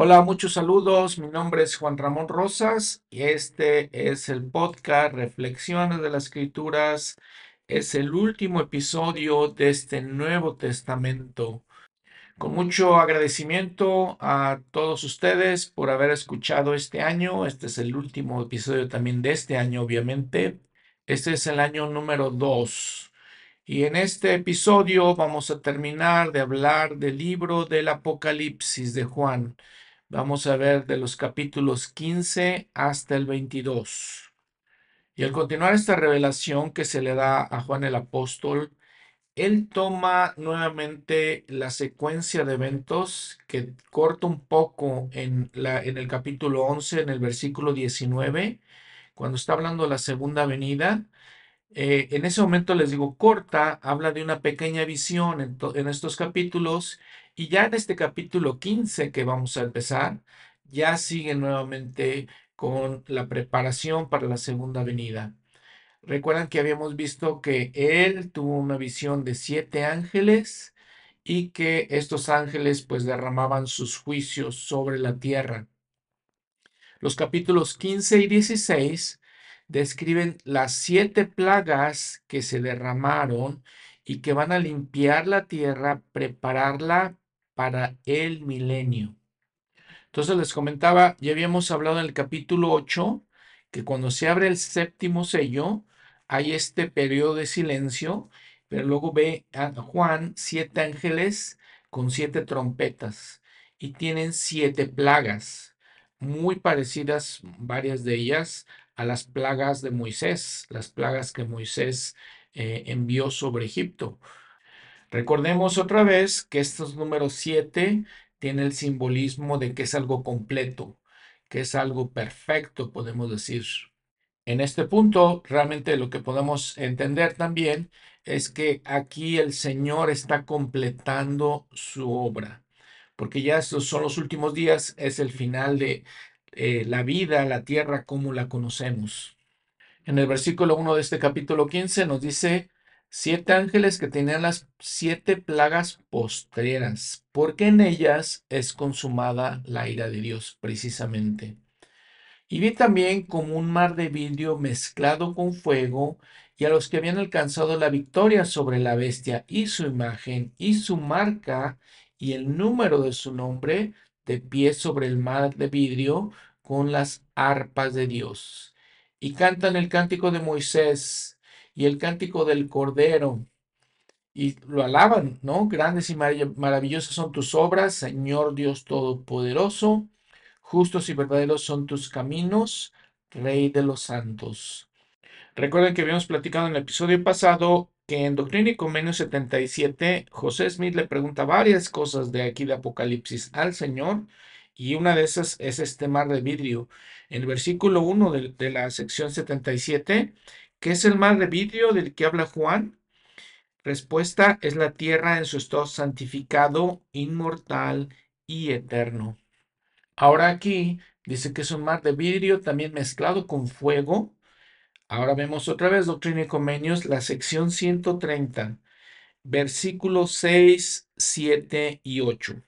Hola, muchos saludos. Mi nombre es Juan Ramón Rosas y este es el podcast Reflexiones de las Escrituras. Es el último episodio de este Nuevo Testamento. Con mucho agradecimiento a todos ustedes por haber escuchado este año. Este es el último episodio también de este año, obviamente. Este es el año número 2. Y en este episodio vamos a terminar de hablar del libro del Apocalipsis de Juan. Vamos a ver de los capítulos 15 hasta el 22. Y al continuar esta revelación que se le da a Juan el apóstol, él toma nuevamente la secuencia de eventos que corta un poco en, la, en el capítulo 11, en el versículo 19, cuando está hablando de la segunda venida. Eh, en ese momento les digo corta, habla de una pequeña visión en, en estos capítulos y ya en este capítulo 15 que vamos a empezar, ya sigue nuevamente con la preparación para la segunda venida. Recuerdan que habíamos visto que él tuvo una visión de siete ángeles y que estos ángeles pues derramaban sus juicios sobre la tierra. Los capítulos 15 y 16 describen las siete plagas que se derramaron y que van a limpiar la tierra, prepararla para el milenio. Entonces les comentaba, ya habíamos hablado en el capítulo 8, que cuando se abre el séptimo sello, hay este periodo de silencio, pero luego ve a Juan siete ángeles con siete trompetas y tienen siete plagas, muy parecidas, varias de ellas, a las plagas de Moisés, las plagas que Moisés eh, envió sobre Egipto. Recordemos otra vez que estos números 7 tiene el simbolismo de que es algo completo, que es algo perfecto, podemos decir. En este punto, realmente lo que podemos entender también es que aquí el Señor está completando su obra, porque ya estos son los últimos días, es el final de eh, la vida, la tierra como la conocemos. En el versículo 1 de este capítulo 15 nos dice, siete ángeles que tenían las siete plagas postreras, porque en ellas es consumada la ira de Dios, precisamente. Y vi también como un mar de vidrio mezclado con fuego, y a los que habían alcanzado la victoria sobre la bestia y su imagen y su marca y el número de su nombre, de pie sobre el mar de vidrio con las arpas de Dios. Y cantan el cántico de Moisés y el cántico del Cordero. Y lo alaban, ¿no? Grandes y maravillosas son tus obras, Señor Dios Todopoderoso. Justos y verdaderos son tus caminos, Rey de los santos. Recuerden que habíamos platicado en el episodio pasado que en Doctrina y Convenio 77, José Smith le pregunta varias cosas de aquí de Apocalipsis al Señor, y una de esas es este mar de vidrio. En el versículo 1 de, de la sección 77, ¿Qué es el mar de vidrio del que habla Juan? Respuesta es la tierra en su estado santificado, inmortal y eterno. Ahora aquí dice que es un mar de vidrio también mezclado con fuego. Ahora vemos otra vez Doctrina y Convenios, la sección 130, versículos 6, 7 y 8.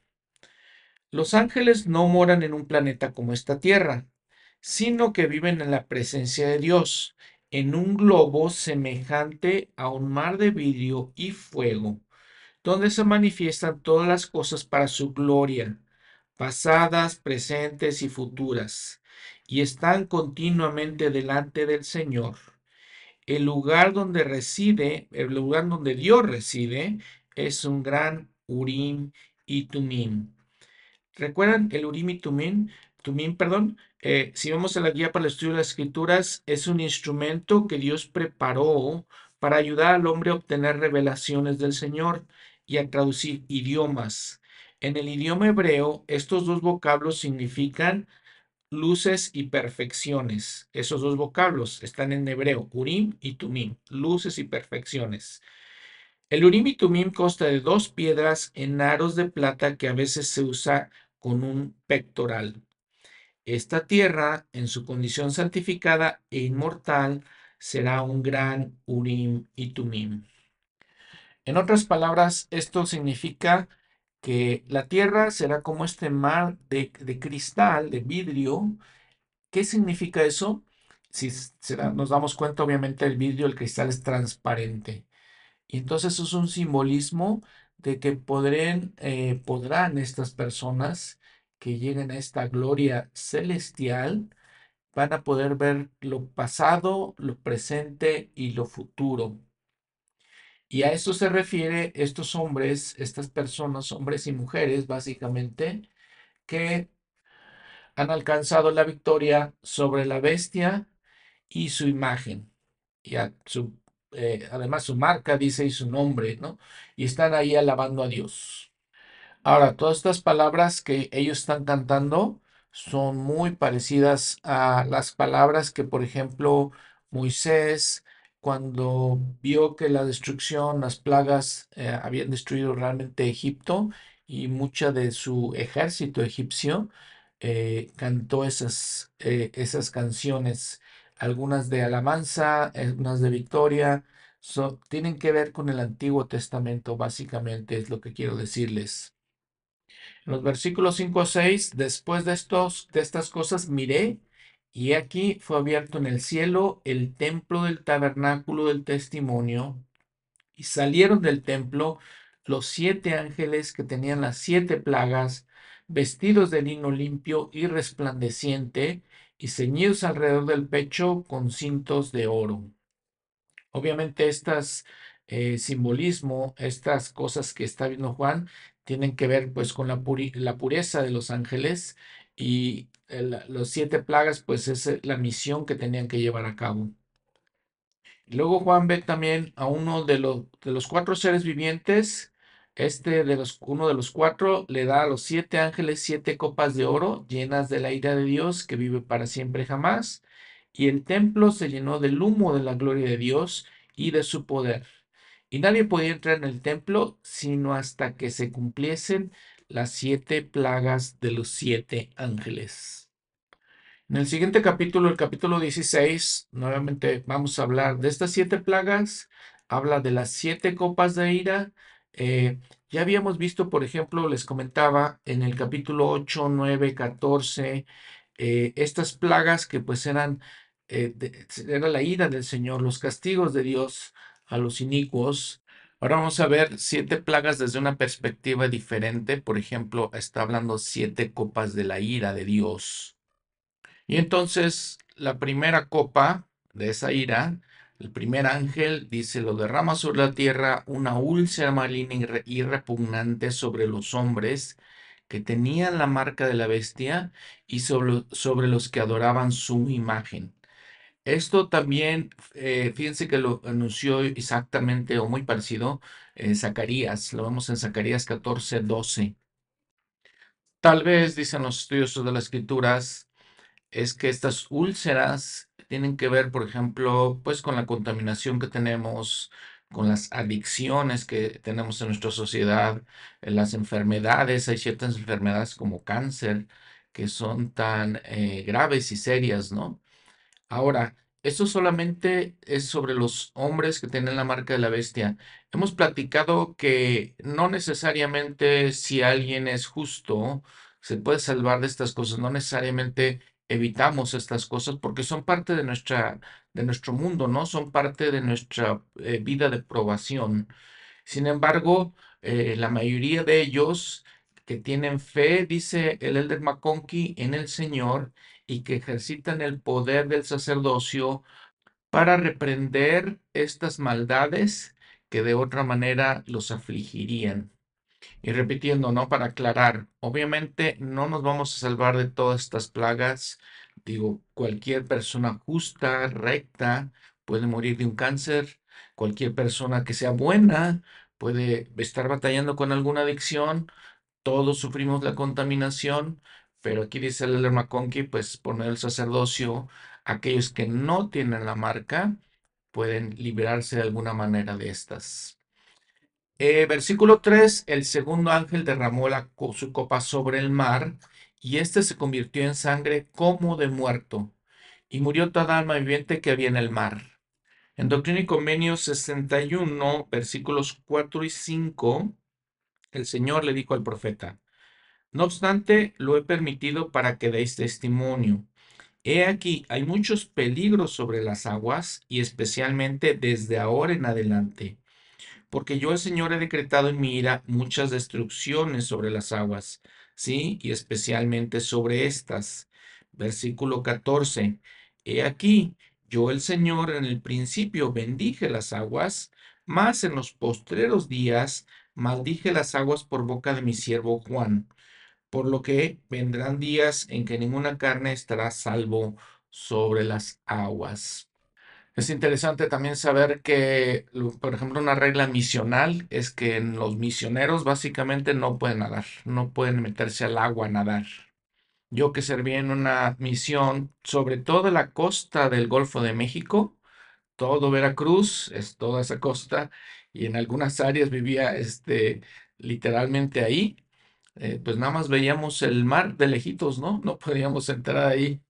Los ángeles no moran en un planeta como esta tierra, sino que viven en la presencia de Dios en un globo semejante a un mar de vidrio y fuego, donde se manifiestan todas las cosas para su gloria, pasadas, presentes y futuras, y están continuamente delante del Señor. El lugar donde reside, el lugar donde Dios reside, es un gran Urim y Tumim. ¿Recuerdan el Urim y Tumim? Tumim, perdón, eh, si vamos a la guía para el estudio de las escrituras, es un instrumento que Dios preparó para ayudar al hombre a obtener revelaciones del Señor y a traducir idiomas. En el idioma hebreo, estos dos vocablos significan luces y perfecciones. Esos dos vocablos están en hebreo, Urim y Tumim, luces y perfecciones. El Urim y Tumim consta de dos piedras en aros de plata que a veces se usa con un pectoral. Esta tierra, en su condición santificada e inmortal, será un gran Urim y Tumim. En otras palabras, esto significa que la tierra será como este mar de, cristal, de vidrio. ¿Qué significa eso? Si nos damos cuenta, obviamente el vidrio, el cristal es transparente. Y entonces es un simbolismo de que eh, podrán estas personas que lleguen a esta gloria celestial, van a poder ver lo pasado, lo presente y lo futuro. Y a eso se refiere estos hombres, estas personas, hombres y mujeres, básicamente, que han alcanzado la victoria sobre la bestia y su imagen. Y eh, además su marca dice y su nombre, ¿no? Y están ahí alabando a Dios. Ahora, todas estas palabras que ellos están cantando son muy parecidas a las palabras que, por ejemplo, Moisés, cuando vio que la destrucción, las plagas eh, habían destruido realmente Egipto y mucha de su ejército egipcio, eh, cantó esas, eh, esas canciones, algunas de alabanza, algunas de victoria, tienen que ver con el Antiguo Testamento, básicamente es lo que quiero decirles. Los versículos 5 a 6, después de, estos, de estas cosas miré, y aquí fue abierto en el cielo el templo del tabernáculo del testimonio, y salieron del templo los siete ángeles que tenían las siete plagas, vestidos de lino limpio y resplandeciente, y ceñidos alrededor del pecho con cintos de oro. Obviamente estas eh, simbolismo, estas cosas que está viendo Juan, tienen que ver pues con la, pureza de los ángeles y los siete plagas pues es eh, la misión que tenían que llevar a cabo. Luego Juan ve también a uno de de los cuatro seres vivientes. Este de los, uno de los cuatro le da a los siete ángeles siete copas de oro llenas de la ira de Dios que vive para siempre jamás. Y el templo se llenó del humo de la gloria de Dios y de su poder. Y nadie podía entrar en el templo sino hasta que se cumpliesen las siete plagas de los siete ángeles. En el siguiente capítulo, el capítulo 16, nuevamente vamos a hablar de estas siete plagas, habla de las siete copas de ira. Eh, ya habíamos visto, por ejemplo, les comentaba en el capítulo 8, 9, 14, eh, estas plagas que pues eran, eh, era la ira del Señor, los castigos de Dios a los inicuos. Ahora vamos a ver siete plagas desde una perspectiva diferente. Por ejemplo, está hablando siete copas de la ira de Dios. Y entonces la primera copa de esa ira, el primer ángel dice, lo derrama sobre la tierra una úlcera maligna y re- y repugnante sobre los hombres que tenían la marca de la bestia y sobre, sobre los que adoraban su imagen. Esto también, eh, fíjense que lo anunció exactamente o muy parecido en Zacarías, lo vemos en Zacarías 14, 12. Tal vez, dicen los estudiosos de las escrituras, es que estas úlceras tienen que ver, por ejemplo, pues con la contaminación que tenemos, con las adicciones que tenemos en nuestra sociedad, las enfermedades. Hay ciertas enfermedades como cáncer que son tan eh, graves y serias, ¿no? Ahora, esto solamente es sobre los hombres que tienen la marca de la bestia. Hemos platicado que no necesariamente si alguien es justo, se puede salvar de estas cosas. No necesariamente evitamos estas cosas porque son parte de nuestra, de nuestro mundo, ¿no? Son parte de nuestra eh, vida de probación. Sin embargo, eh, la mayoría de ellos que tienen fe, dice el Elder McConkie, en el Señor y que ejercitan el poder del sacerdocio para reprender estas maldades que de otra manera los afligirían. Y repitiendo, ¿no? Para aclarar, obviamente no nos vamos a salvar de todas estas plagas. Digo, cualquier persona justa, recta, puede morir de un cáncer. Cualquier persona que sea buena puede estar batallando con alguna adicción. Todos sufrimos la contaminación, pero aquí dice el Elder McConkie, pues poner el sacerdocio, aquellos que no tienen la marca pueden liberarse de alguna manera de estas. Eh, versículo 3, el segundo ángel derramó la, su copa sobre el mar y éste se convirtió en sangre como de muerto y murió toda alma viviente que había en el mar. En Doctrina y Convenios 61, versículos 4 y 5, El Señor le dijo al profeta, no obstante, lo he permitido para que deis testimonio. He aquí, hay muchos peligros sobre las aguas y especialmente desde ahora en adelante porque yo el Señor he decretado en mi ira muchas destrucciones sobre las aguas, sí, y especialmente sobre estas. Versículo 14. He aquí, yo el Señor en el principio bendije las aguas, mas en los postreros días maldije las aguas por boca de mi siervo Juan, por lo que vendrán días en que ninguna carne estará salvo sobre las aguas. Es interesante también saber que, por ejemplo, una regla misional es que los misioneros básicamente no pueden nadar, no pueden meterse al agua a nadar. Yo que serví en una misión sobre toda la costa del Golfo de México, todo Veracruz, es toda esa costa, y en algunas áreas vivía este, literalmente ahí, eh, pues nada más veíamos el mar de lejitos, ¿no? No podíamos entrar ahí.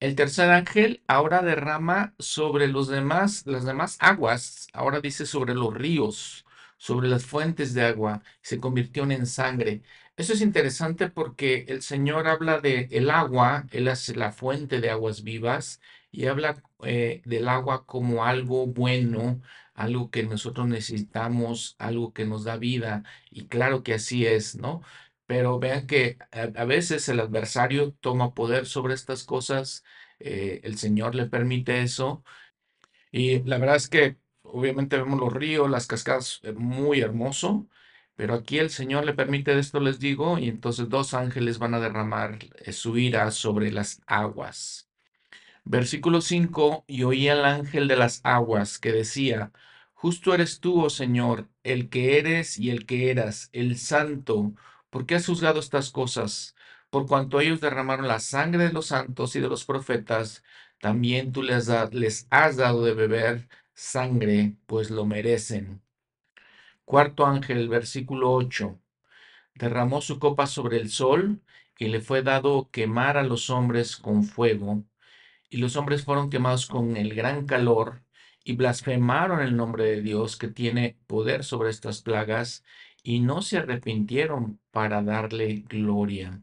El tercer ángel ahora derrama sobre los demás, las demás aguas, ahora dice sobre los ríos, sobre las fuentes de agua, se convirtió en sangre. Eso es interesante porque el Señor habla de el agua, Él es la fuente de aguas vivas y habla eh, del agua como algo bueno, algo que nosotros necesitamos, algo que nos da vida. Y claro que así es, ¿no? pero vean que a, veces el adversario toma poder sobre estas cosas, eh, el Señor le permite eso, y la verdad es que obviamente vemos los ríos, las cascadas, eh, muy hermoso, pero aquí el Señor le permite esto, les digo, y entonces dos ángeles van a derramar eh, su ira sobre las aguas. Versículo 5, y oí al ángel de las aguas que decía, Justo eres tú, oh Señor, el que eres y el que eras, el santo, ¿Por qué has juzgado estas cosas? Por cuanto ellos derramaron la sangre de los santos y de los profetas, también tú les, les has dado de beber sangre, pues lo merecen. Cuarto ángel, versículo 8. Derramó su copa sobre el sol y le fue dado quemar a los hombres con fuego. Y los hombres fueron quemados con el gran calor y blasfemaron el nombre de Dios que tiene poder sobre estas plagas y no se arrepintieron para darle gloria.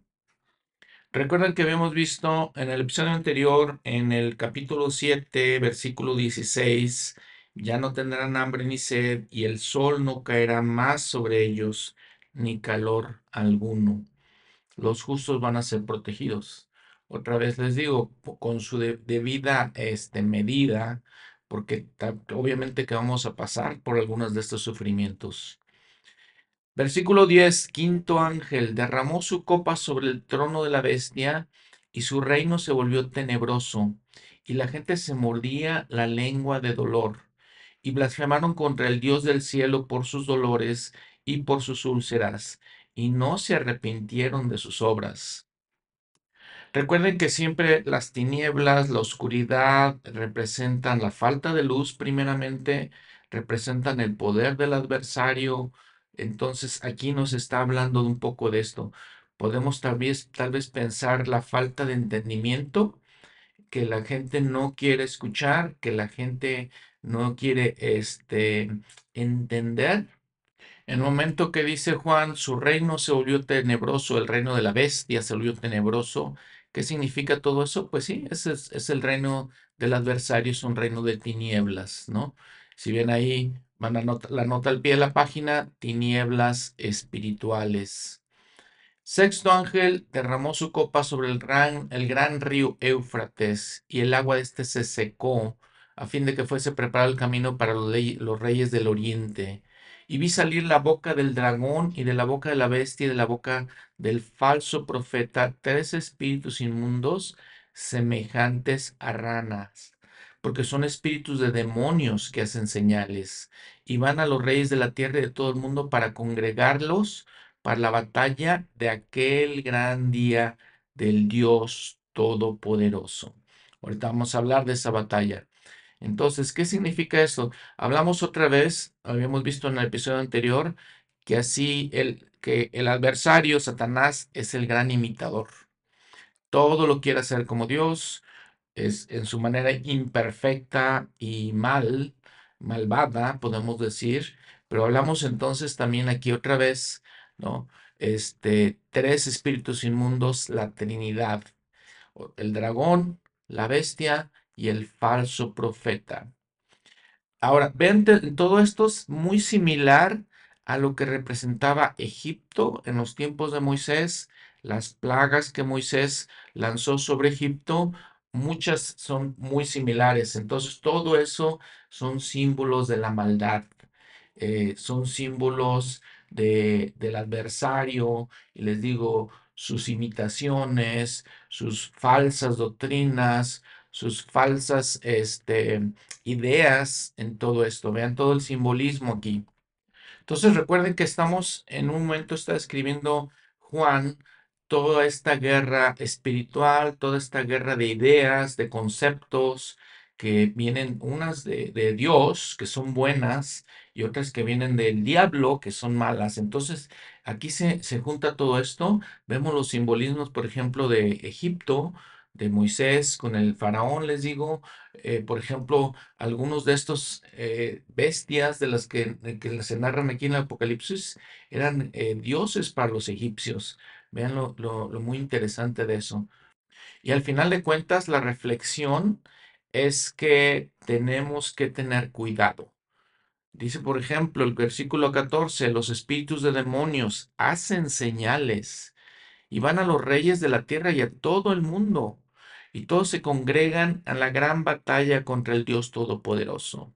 Recuerden que habíamos visto en el episodio anterior, en el capítulo 7, versículo 16, ya no tendrán hambre ni sed, y el sol no caerá más sobre ellos, ni calor alguno. Los justos van a ser protegidos. Otra vez les digo, con su debida este, medida, porque obviamente que vamos a pasar por algunos de estos sufrimientos. Versículo 10, quinto ángel derramó su copa sobre el trono de la bestia y su reino se volvió tenebroso y la gente se mordía la lengua de dolor y blasfemaron contra el Dios del cielo por sus dolores y por sus úlceras y no se arrepintieron de sus obras. Recuerden que siempre las tinieblas, la oscuridad representan la falta de luz primeramente, representan el poder del adversario, entonces aquí nos está hablando un poco de esto. Podemos tal vez, tal vez pensar la falta de entendimiento, que la gente no quiere escuchar, que la gente no quiere este, entender. En el momento que dice Juan, su reino se volvió tenebroso, el reino de la bestia se volvió tenebroso. ¿Qué significa todo eso? Pues sí, es, el reino del adversario, es un reino de tinieblas, ¿no? Si bien ahí la nota al pie de la página, tinieblas espirituales. Sexto ángel derramó su copa sobre el gran, el gran río Éufrates, y el agua de este se secó, a fin de que fuese preparado el camino para los reyes del oriente. Y vi salir la boca del dragón y de la boca de la bestia y de la boca del falso profeta tres espíritus inmundos semejantes a ranas porque son espíritus de demonios que hacen señales y van a los reyes de la tierra y de todo el mundo para congregarlos para la batalla de aquel gran día del Dios Todopoderoso. Ahorita vamos a hablar de esa batalla. Entonces, ¿qué significa esto? Hablamos otra vez, habíamos visto en el episodio anterior, que así el, que el adversario, Satanás, es el gran imitador. Todo lo quiere hacer como Dios, es en su manera imperfecta y mal, malvada, podemos decir, Pero hablamos entonces también aquí otra vez, ¿no? Este, tres espíritus inmundos, la Trinidad, el dragón, la bestia y el falso profeta. Ahora, ven, todo esto es muy similar a lo que representaba Egipto en los tiempos de Moisés, las plagas que Moisés lanzó sobre Egipto, muchas son muy similares. Entonces, todo eso son símbolos de la maldad, eh, son símbolos de, del adversario, y les digo, sus imitaciones, sus falsas doctrinas, sus falsas este, ideas en todo esto. Vean todo el simbolismo aquí. Entonces recuerden que estamos en un momento, está escribiendo Juan toda esta guerra espiritual, toda esta guerra de ideas, de conceptos, que vienen unas de, de, Dios, que son buenas, y otras que vienen del diablo, que son malas. Entonces, aquí se, se junta todo esto. Vemos los simbolismos, por ejemplo, de Egipto, de Moisés con el faraón, les digo, eh, por ejemplo, algunos de estos eh, bestias de las que, que, se narran aquí en el Apocalipsis eran eh, dioses para los egipcios. Vean lo, lo muy interesante de eso. Y al final de cuentas, la reflexión es que tenemos que tener cuidado. Dice, por ejemplo, el versículo 14, los espíritus de demonios hacen señales y van a los reyes de la tierra y a todo el mundo y todos se congregan a la gran batalla contra el Dios Todopoderoso.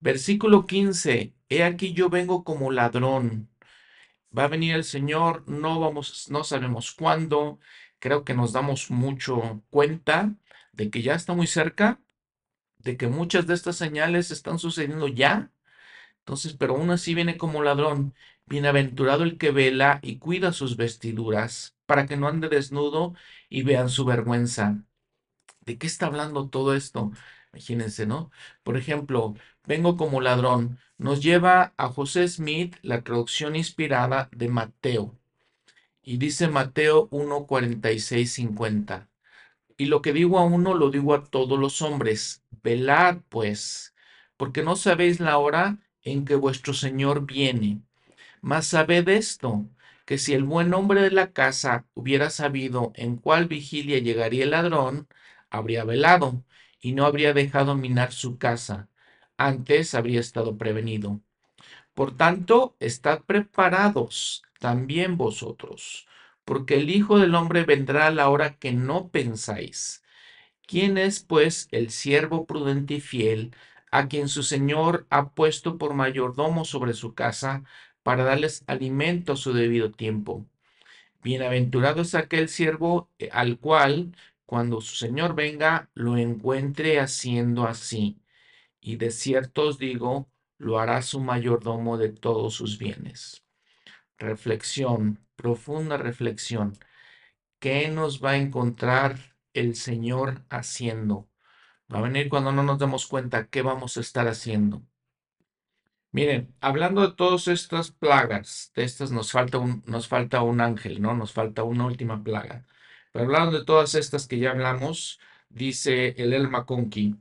Versículo 15. He aquí yo vengo como ladrón. Va a venir el Señor, no vamos, no sabemos cuándo. Creo que nos damos mucho cuenta de que ya está muy cerca, de que muchas de estas señales están sucediendo ya. Entonces, pero aún así viene como ladrón. Bienaventurado el que vela y cuida sus vestiduras, para que no ande desnudo y vean su vergüenza. ¿De qué está hablando todo esto? Imagínense, ¿no? Por ejemplo, vengo como ladrón. Nos lleva a José Smith la traducción inspirada de Mateo. Y dice Mateo 1, 46, 50. Y lo que digo a uno lo digo a todos los hombres. Velad, pues, porque no sabéis la hora en que vuestro Señor viene. Mas sabed esto, que si el buen hombre de la casa hubiera sabido en cuál vigilia llegaría el ladrón, habría velado y no habría dejado minar su casa. Antes habría estado prevenido. Por tanto, estad preparados también vosotros, porque el Hijo del Hombre vendrá a la hora que no pensáis. ¿Quién es, pues, el siervo prudente y fiel, a quien su Señor ha puesto por mayordomo sobre su casa, para darles alimento a su debido tiempo. Bienaventurado es aquel siervo eh, al cual, cuando su Señor venga, lo encuentre haciendo así. Y de cierto os digo, lo hará su mayordomo de todos sus bienes. Reflexión, profunda reflexión. ¿Qué nos va a encontrar el Señor haciendo? Va a venir cuando no nos demos cuenta qué vamos a estar haciendo. Miren, hablando de todas estas plagas, de estas nos falta un, nos falta un ángel, ¿no? Nos falta una última plaga. Pero hablando de todas estas que ya hablamos, dice el Elma Conqui,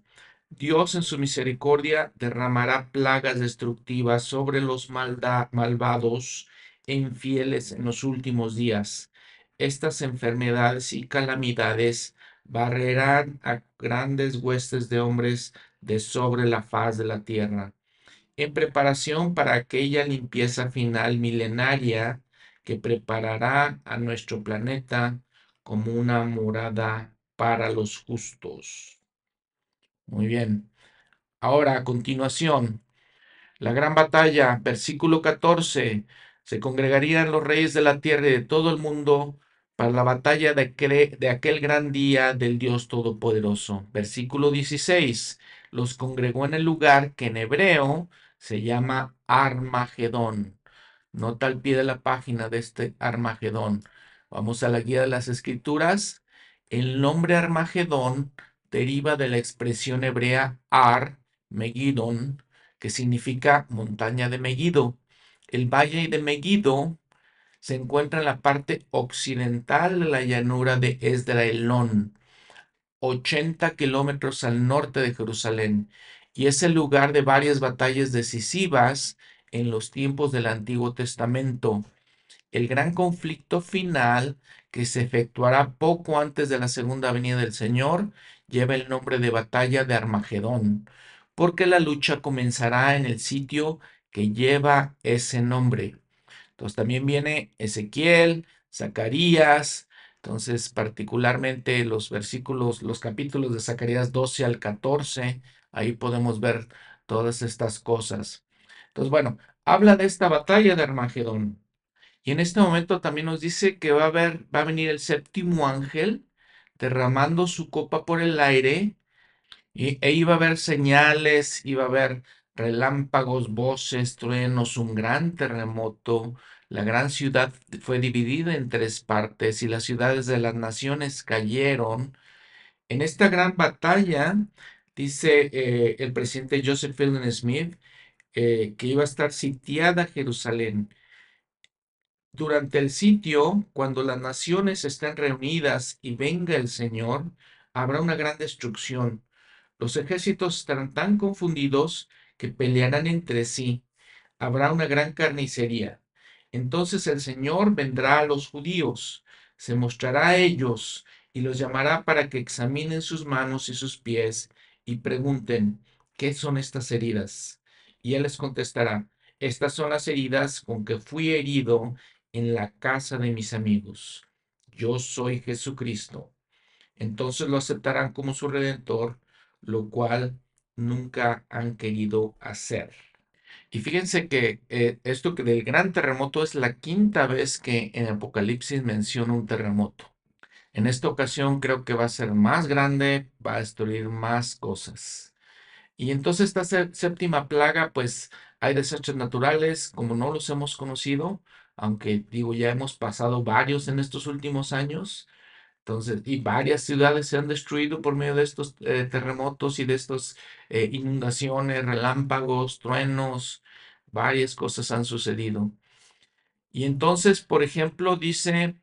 Dios en su misericordia derramará plagas destructivas sobre los malvados e infieles en los últimos días. Estas enfermedades y calamidades barrerán a grandes huestes de hombres de sobre la faz de la tierra en preparación para aquella limpieza final milenaria que preparará a nuestro planeta como una morada para los justos. Muy bien. Ahora, a continuación, la gran batalla, versículo 14, se congregarían los reyes de la tierra y de todo el mundo para la batalla de, de aquel gran día del Dios Todopoderoso. Versículo 16, los congregó en el lugar que en hebreo se llama Armagedón. Nota al pie de la página de este Armagedón. Vamos a la guía de las escrituras. El nombre Armagedón deriva de la expresión hebrea Ar, Megidón, que significa montaña de Megiddo. El valle de Megiddo se encuentra en la parte occidental de la llanura de Esdraelón, 80 kilómetros al norte de Jerusalén y es el lugar de varias batallas decisivas en los tiempos del Antiguo Testamento. El gran conflicto final que se efectuará poco antes de la segunda venida del Señor lleva el nombre de batalla de Armagedón, porque la lucha comenzará en el sitio que lleva ese nombre. Entonces también viene Ezequiel, Zacarías, entonces particularmente los versículos, los capítulos de Zacarías 12 al 14, ahí podemos ver todas estas cosas. Entonces, bueno, habla de esta batalla de Armagedón. Y en este momento también nos dice que va a, va a venir el séptimo ángel derramando su copa por el aire y, e iba a haber señales, iba a haber relámpagos, voces, truenos, un gran terremoto. La gran ciudad fue dividida en tres partes y las ciudades de las naciones cayeron. En esta gran batalla, dice eh, el presidente Joseph Fielding Smith, eh, que iba a estar sitiada Jerusalén. Durante el sitio, cuando las naciones estén reunidas y venga el Señor, habrá una gran destrucción. Los ejércitos estarán tan confundidos que pelearán entre sí. Habrá una gran carnicería. Entonces el Señor vendrá a los judíos, se mostrará a ellos y los llamará para que examinen sus manos y sus pies y pregunten, ¿qué son estas heridas? Y Él les contestará, estas son las heridas con que fui herido en la casa de mis amigos. Yo soy Jesucristo. Entonces lo aceptarán como su redentor, lo cual nunca han querido hacer. Y fíjense que eh, esto que del gran terremoto es la quinta vez que en Apocalipsis menciona un terremoto. En esta ocasión creo que va a ser más grande, va a destruir más cosas. Y entonces esta séptima plaga, pues hay desastres naturales como no los hemos conocido, aunque digo, ya hemos pasado varios en estos últimos años. Entonces, y varias ciudades se han destruido por medio de estos eh, terremotos y de estas eh, inundaciones, relámpagos, truenos, varias cosas han sucedido. Y entonces, por ejemplo, dice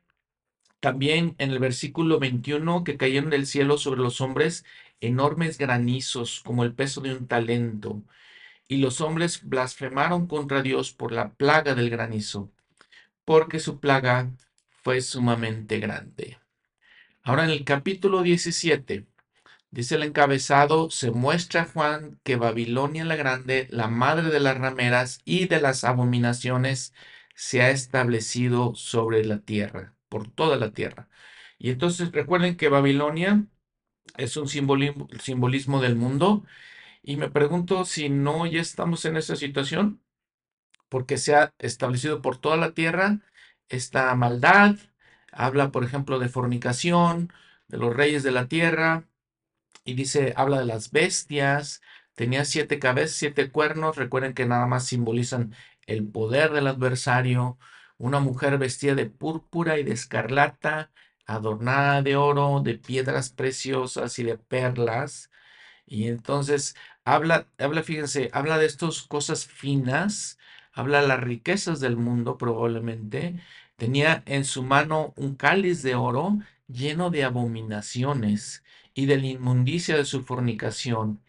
también en el versículo 21 que cayeron del cielo sobre los hombres enormes granizos como el peso de un talento. Y los hombres blasfemaron contra Dios por la plaga del granizo, porque su plaga fue sumamente grande. Ahora en el capítulo 17, dice el encabezado, se muestra Juan que Babilonia la Grande, la madre de las rameras y de las abominaciones, se ha establecido sobre la tierra, por toda la tierra. Y entonces recuerden que Babilonia es un simbolismo, simbolismo del mundo. Y me pregunto si no ya estamos en esa situación, porque se ha establecido por toda la tierra esta maldad, habla, por ejemplo, de fornicación, de los reyes de la tierra, y dice, habla de las bestias, tenía siete cabezas, siete cuernos, recuerden que nada más simbolizan el poder del adversario, una mujer vestida de púrpura y de escarlata, adornada de oro, de piedras preciosas y de perlas. Y entonces habla, habla, fíjense, habla de estas cosas finas, habla de las riquezas del mundo probablemente, Tenía en su mano un cáliz de oro lleno de abominaciones y de la inmundicia de su fornicación.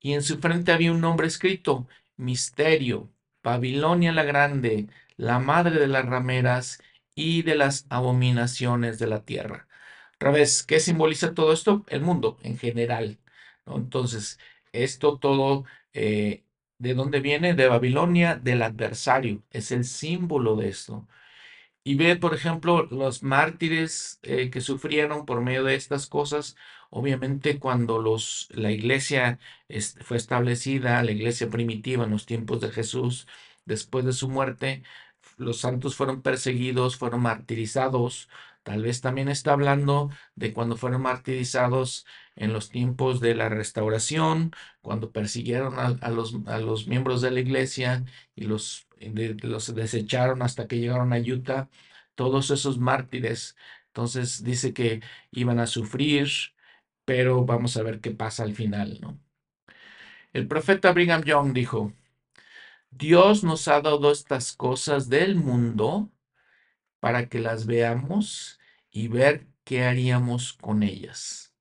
Y en su frente había un nombre escrito, Misterio, Babilonia la Grande, la madre de las rameras y de las abominaciones de la tierra. Otra vez, ¿qué simboliza todo esto? El mundo en general. Entonces, esto todo, eh, ¿de dónde viene? De Babilonia, del adversario. Es el símbolo de esto y ve, por ejemplo, los mártires eh, que sufrieron por medio de estas cosas. Obviamente, cuando los, la iglesia fue establecida, la iglesia primitiva en los tiempos de Jesús, después de su muerte, los santos fueron perseguidos, fueron martirizados. Tal vez también está hablando de cuando fueron martirizados en los tiempos de la restauración, cuando persiguieron a, los, a los, miembros de la iglesia y los, los desecharon hasta que llegaron a Utah, todos esos mártires. Entonces dice que iban a sufrir, pero vamos a ver qué pasa al final, ¿no? El profeta Brigham Young dijo, Dios nos ha dado estas cosas del mundo para que las veamos y ver qué haríamos con ellas.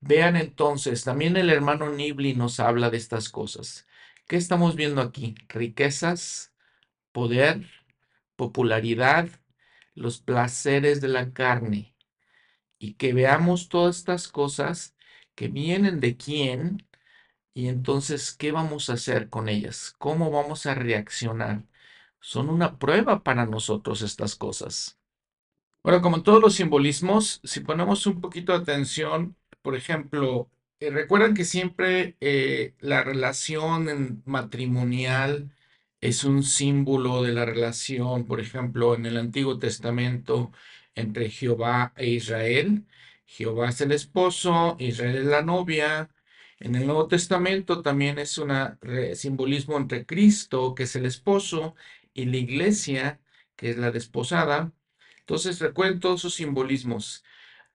Vean entonces, también el hermano Nibli nos habla de estas cosas. ¿Qué estamos viendo aquí? Riquezas, poder, popularidad, los placeres de la carne. Y que veamos todas estas cosas que vienen de quién y entonces, ¿qué vamos a hacer con ellas? ¿Cómo vamos a reaccionar? Son una prueba para nosotros estas cosas. Bueno, como todos los simbolismos, si ponemos un poquito de atención, por ejemplo, eh, recuerdan que siempre eh, la relación matrimonial es un símbolo de la relación, por ejemplo, en el Antiguo Testamento entre Jehová e Israel. Jehová es el esposo, Israel es la novia. En el Nuevo Testamento también es un simbolismo entre Cristo, que es el esposo, y la iglesia, que es la desposada. Entonces recuerden todos esos simbolismos.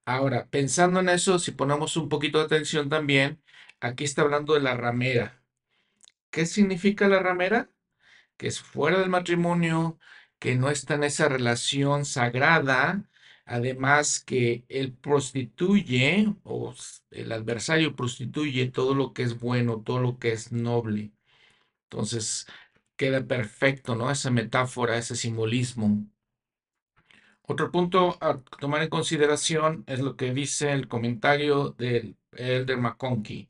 Ahora, pensando en eso, si ponemos un poquito de atención también, aquí está hablando de la ramera. ¿Qué significa la ramera? Que es fuera del matrimonio, que no está en esa relación sagrada, además que él prostituye o el adversario prostituye todo lo que es bueno, todo lo que es noble. Entonces, queda perfecto, ¿no? Esa metáfora, ese simbolismo. Otro punto a tomar en consideración es lo que dice el comentario del Elder McConkie.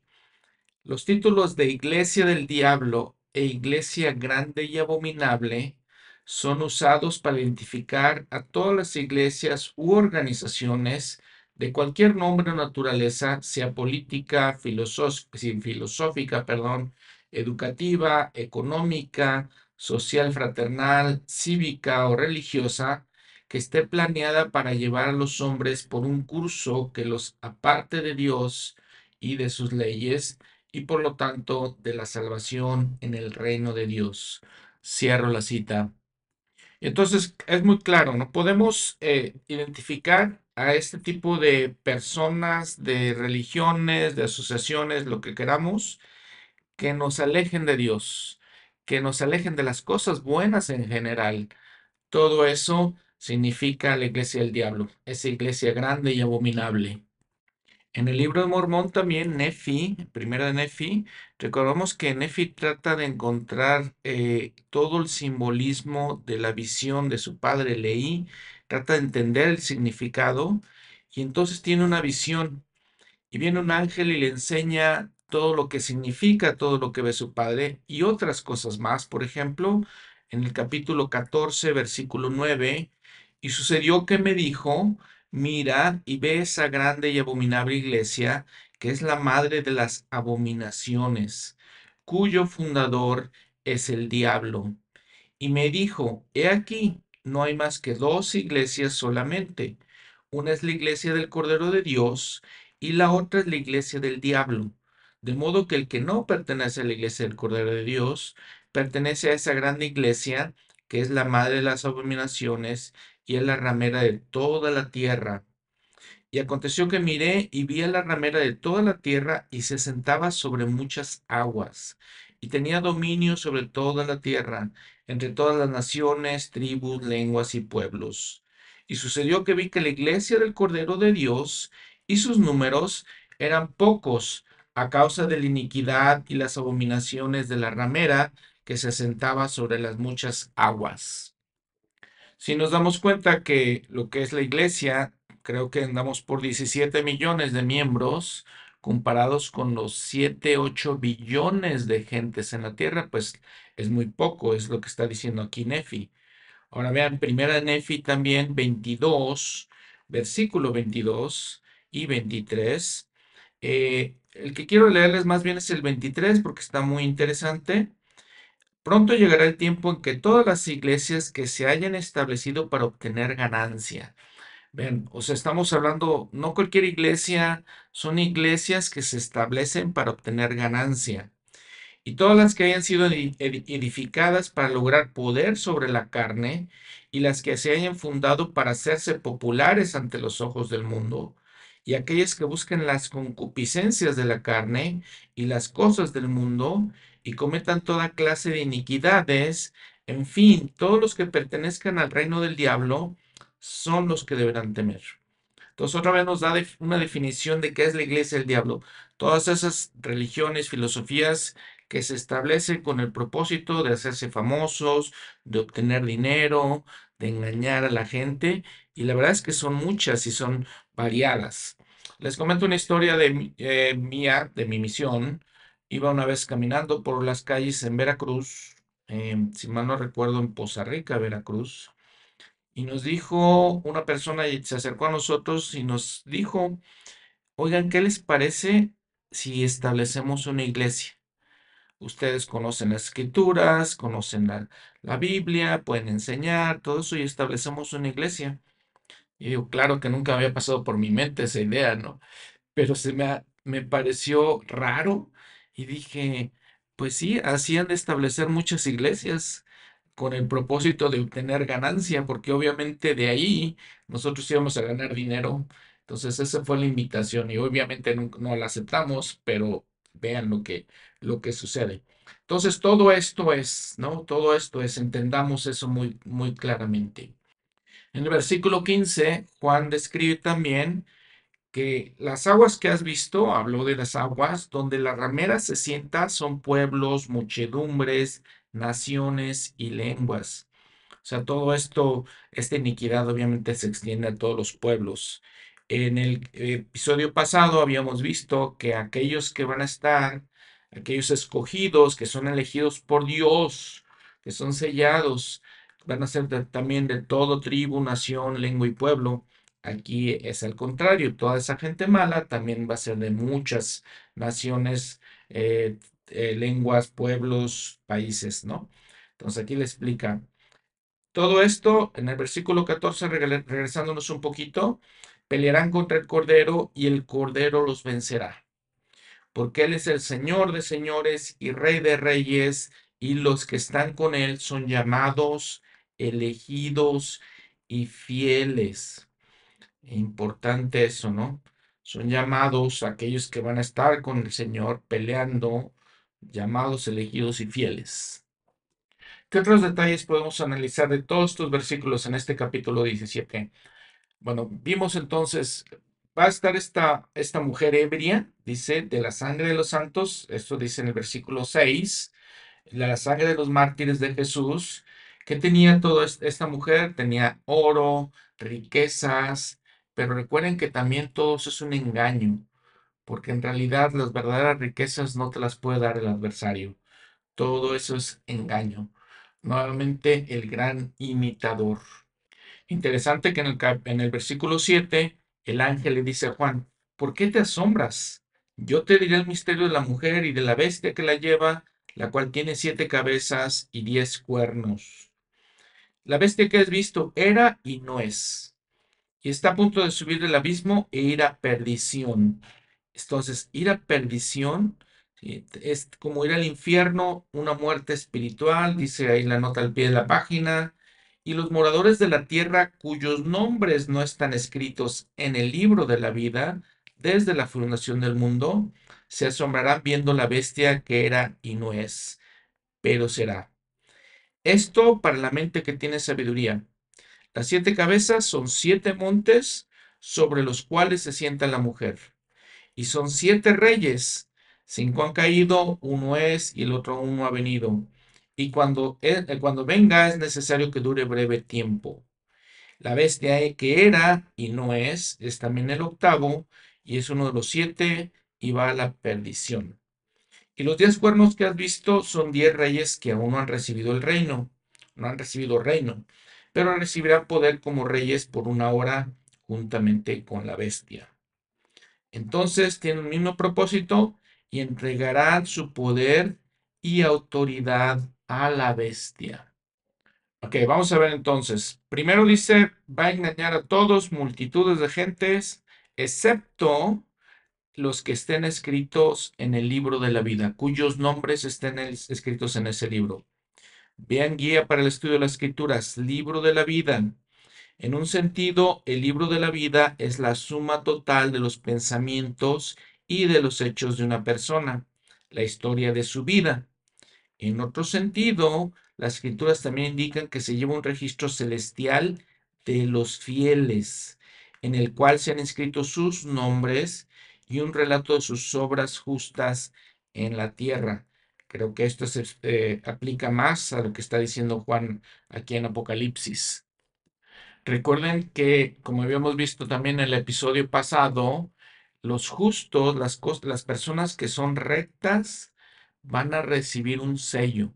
Los títulos de Iglesia del Diablo e Iglesia Grande y Abominable son usados para identificar a todas las iglesias u organizaciones de cualquier nombre o naturaleza, sea política, filosófica, perdón, educativa, económica, social, fraternal, cívica o religiosa, que esté planeada para llevar a los hombres por un curso que los aparte de Dios y de sus leyes y por lo tanto de la salvación en el reino de Dios. Cierro la cita. Entonces es muy claro, no podemos eh, identificar a este tipo de personas, de religiones, de asociaciones, lo que queramos, que nos alejen de Dios, que nos alejen de las cosas buenas en general. Todo eso significa la iglesia del diablo, esa iglesia grande y abominable. En el libro de Mormón también, Nefi, primera de Nefi, recordamos que Nefi trata de encontrar eh, todo el simbolismo de la visión de su padre Leí, trata de entender el significado y entonces tiene una visión y viene un ángel y le enseña todo lo que significa, todo lo que ve su padre y otras cosas más. Por ejemplo, en el capítulo 14, versículo 9, y sucedió que me dijo, mira y ve esa grande y abominable iglesia, que es la madre de las abominaciones, cuyo fundador es el diablo. Y me dijo, he aquí, no hay más que dos iglesias solamente. Una es la iglesia del Cordero de Dios y la otra es la iglesia del diablo. De modo que el que no pertenece a la iglesia del Cordero de Dios, pertenece a esa grande iglesia, que es la madre de las abominaciones y es la ramera de toda la tierra. Y aconteció que miré y vi a la ramera de toda la tierra y se sentaba sobre muchas aguas y tenía dominio sobre toda la tierra, entre todas las naciones, tribus, lenguas y pueblos. Y sucedió que vi que la iglesia del Cordero de Dios y sus números eran pocos a causa de la iniquidad y las abominaciones de la ramera que se sentaba sobre las muchas aguas. Si nos damos cuenta que lo que es la iglesia, creo que andamos por 17 millones de miembros, comparados con los 7, 8 billones de gentes en la tierra, pues es muy poco, es lo que está diciendo aquí Nefi. Ahora vean, primera Nefi también 22, versículo 22 y 23. Eh, el que quiero leerles más bien es el 23 porque está muy interesante. Pronto llegará el tiempo en que todas las iglesias que se hayan establecido para obtener ganancia, ven, o sea, estamos hablando, no cualquier iglesia, son iglesias que se establecen para obtener ganancia. Y todas las que hayan sido edificadas para lograr poder sobre la carne y las que se hayan fundado para hacerse populares ante los ojos del mundo, y aquellas que busquen las concupiscencias de la carne y las cosas del mundo y cometan toda clase de iniquidades, en fin, todos los que pertenezcan al reino del diablo son los que deberán temer. Entonces otra vez nos da una definición de qué es la iglesia del diablo. Todas esas religiones, filosofías que se establecen con el propósito de hacerse famosos, de obtener dinero, de engañar a la gente. Y la verdad es que son muchas y son variadas. Les comento una historia de eh, mía, de mi misión. Iba una vez caminando por las calles en Veracruz, em, si mal no recuerdo, en Poza Rica, Veracruz. Y nos dijo una persona, y se acercó a nosotros y nos dijo, oigan, ¿qué les parece si establecemos una iglesia? Ustedes conocen las escrituras, conocen la, la Biblia, pueden enseñar, todo eso y establecemos una iglesia. Y claro que nunca había pasado por mi mente esa idea, ¿no? Pero se me, me pareció raro y dije, pues sí, hacían establecer muchas iglesias con el propósito de obtener ganancia, porque obviamente de ahí nosotros íbamos a ganar dinero. Entonces esa fue la invitación y obviamente no, no la aceptamos, pero vean lo que, lo que sucede. Entonces todo esto es, ¿no? Todo esto es, entendamos eso muy, muy claramente. En el versículo 15, Juan describe también que las aguas que has visto, habló de las aguas, donde la ramera se sienta, son pueblos, muchedumbres, naciones y lenguas. O sea, todo esto, esta iniquidad obviamente se extiende a todos los pueblos. En el episodio pasado habíamos visto que aquellos que van a estar, aquellos escogidos, que son elegidos por Dios, que son sellados, van a ser también de todo tribu, nación, lengua y pueblo. Aquí es al contrario, toda esa gente mala también va a ser de muchas naciones, eh, eh, lenguas, pueblos, países, ¿no? Entonces aquí le explica todo esto en el versículo 14, regresándonos un poquito, pelearán contra el Cordero y el Cordero los vencerá, porque Él es el Señor de señores y Rey de reyes, y los que están con Él son llamados elegidos y fieles. Importante eso, ¿no? Son llamados aquellos que van a estar con el Señor peleando, llamados elegidos y fieles. ¿Qué otros detalles podemos analizar de todos estos versículos en este capítulo 17? Bueno, vimos entonces, va a estar esta, esta mujer ebria, dice, de la sangre de los santos, esto dice en el versículo 6, la sangre de los mártires de Jesús, ¿Qué tenía toda esta mujer? Tenía oro, riquezas, pero recuerden que también todo eso es un engaño, porque en realidad las verdaderas riquezas no te las puede dar el adversario. Todo eso es engaño. Nuevamente el gran imitador. Interesante que en el, en el versículo 7 el ángel le dice a Juan, ¿por qué te asombras? Yo te diré el misterio de la mujer y de la bestia que la lleva, la cual tiene siete cabezas y diez cuernos. La bestia que has visto era y no es. Y está a punto de subir del abismo e ir a perdición. Entonces, ir a perdición es como ir al infierno, una muerte espiritual, dice ahí la nota al pie de la página. Y los moradores de la tierra cuyos nombres no están escritos en el libro de la vida desde la fundación del mundo, se asombrarán viendo la bestia que era y no es, pero será. Esto para la mente que tiene sabiduría. Las siete cabezas son siete montes sobre los cuales se sienta la mujer. Y son siete reyes. Cinco han caído, uno es y el otro uno ha venido. Y cuando, eh, cuando venga es necesario que dure breve tiempo. La bestia que era y no es, es también el octavo y es uno de los siete y va a la perdición. Y los diez cuernos que has visto son diez reyes que aún no han recibido el reino, no han recibido reino, pero recibirán poder como reyes por una hora juntamente con la bestia. Entonces tienen el mismo propósito y entregarán su poder y autoridad a la bestia. Ok, vamos a ver entonces. Primero dice, va a engañar a todos, multitudes de gentes, excepto los que estén escritos en el libro de la vida, cuyos nombres estén escritos en ese libro. Vean guía para el estudio de las escrituras, libro de la vida. En un sentido, el libro de la vida es la suma total de los pensamientos y de los hechos de una persona, la historia de su vida. En otro sentido, las escrituras también indican que se lleva un registro celestial de los fieles en el cual se han inscrito sus nombres y un relato de sus obras justas en la tierra. Creo que esto se eh, aplica más a lo que está diciendo Juan aquí en Apocalipsis. Recuerden que, como habíamos visto también en el episodio pasado, los justos, las, las personas que son rectas, van a recibir un sello.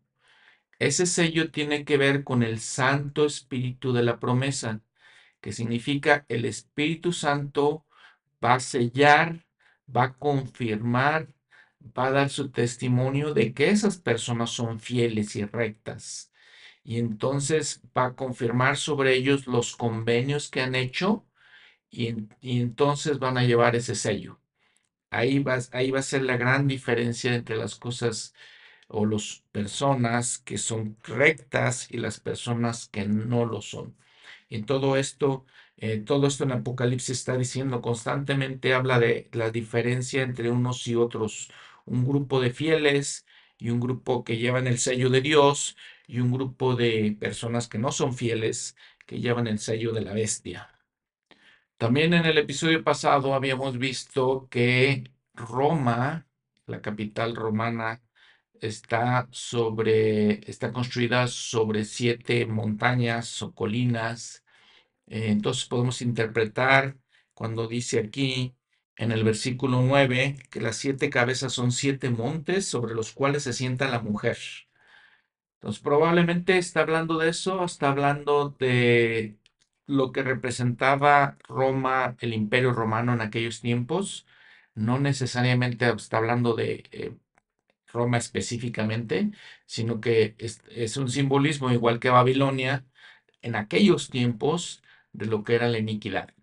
Ese sello tiene que ver con el Santo Espíritu de la promesa, que significa el Espíritu Santo va a sellar, va a confirmar, va a dar su testimonio de que esas personas son fieles y rectas. Y entonces va a confirmar sobre ellos los convenios que han hecho y, entonces van a llevar ese sello. Ahí va, ahí va a ser la gran diferencia entre las cosas o las personas que son rectas y las personas que no lo son. En todo esto, eh, todo esto en Apocalipsis está diciendo constantemente, habla de la diferencia entre unos y otros. Un grupo de fieles y un grupo que llevan el sello de Dios y un grupo de personas que no son fieles que llevan el sello de la bestia. También en el episodio pasado habíamos visto que Roma, la capital romana, está sobre, está construida sobre siete montañas o colinas. Eh, entonces podemos interpretar cuando dice aquí en el versículo 9 que las siete cabezas son siete montes sobre los cuales se sienta la mujer. Entonces probablemente está hablando de eso, está hablando de lo que representaba Roma, el imperio romano en aquellos tiempos. No necesariamente está hablando de eh, Roma específicamente, sino que es, un simbolismo igual que Babilonia en aquellos tiempos de lo que era la iniquidad.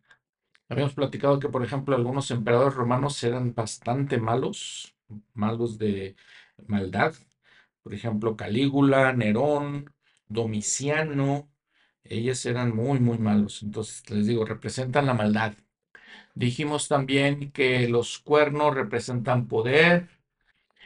Habíamos platicado que, por ejemplo, algunos emperadores romanos eran bastante malos, malos de maldad. Por ejemplo, Calígula, Nerón, Domiciano, ellos eran muy, muy malos. Entonces, les digo, representan la maldad. Dijimos también que los cuernos representan poder,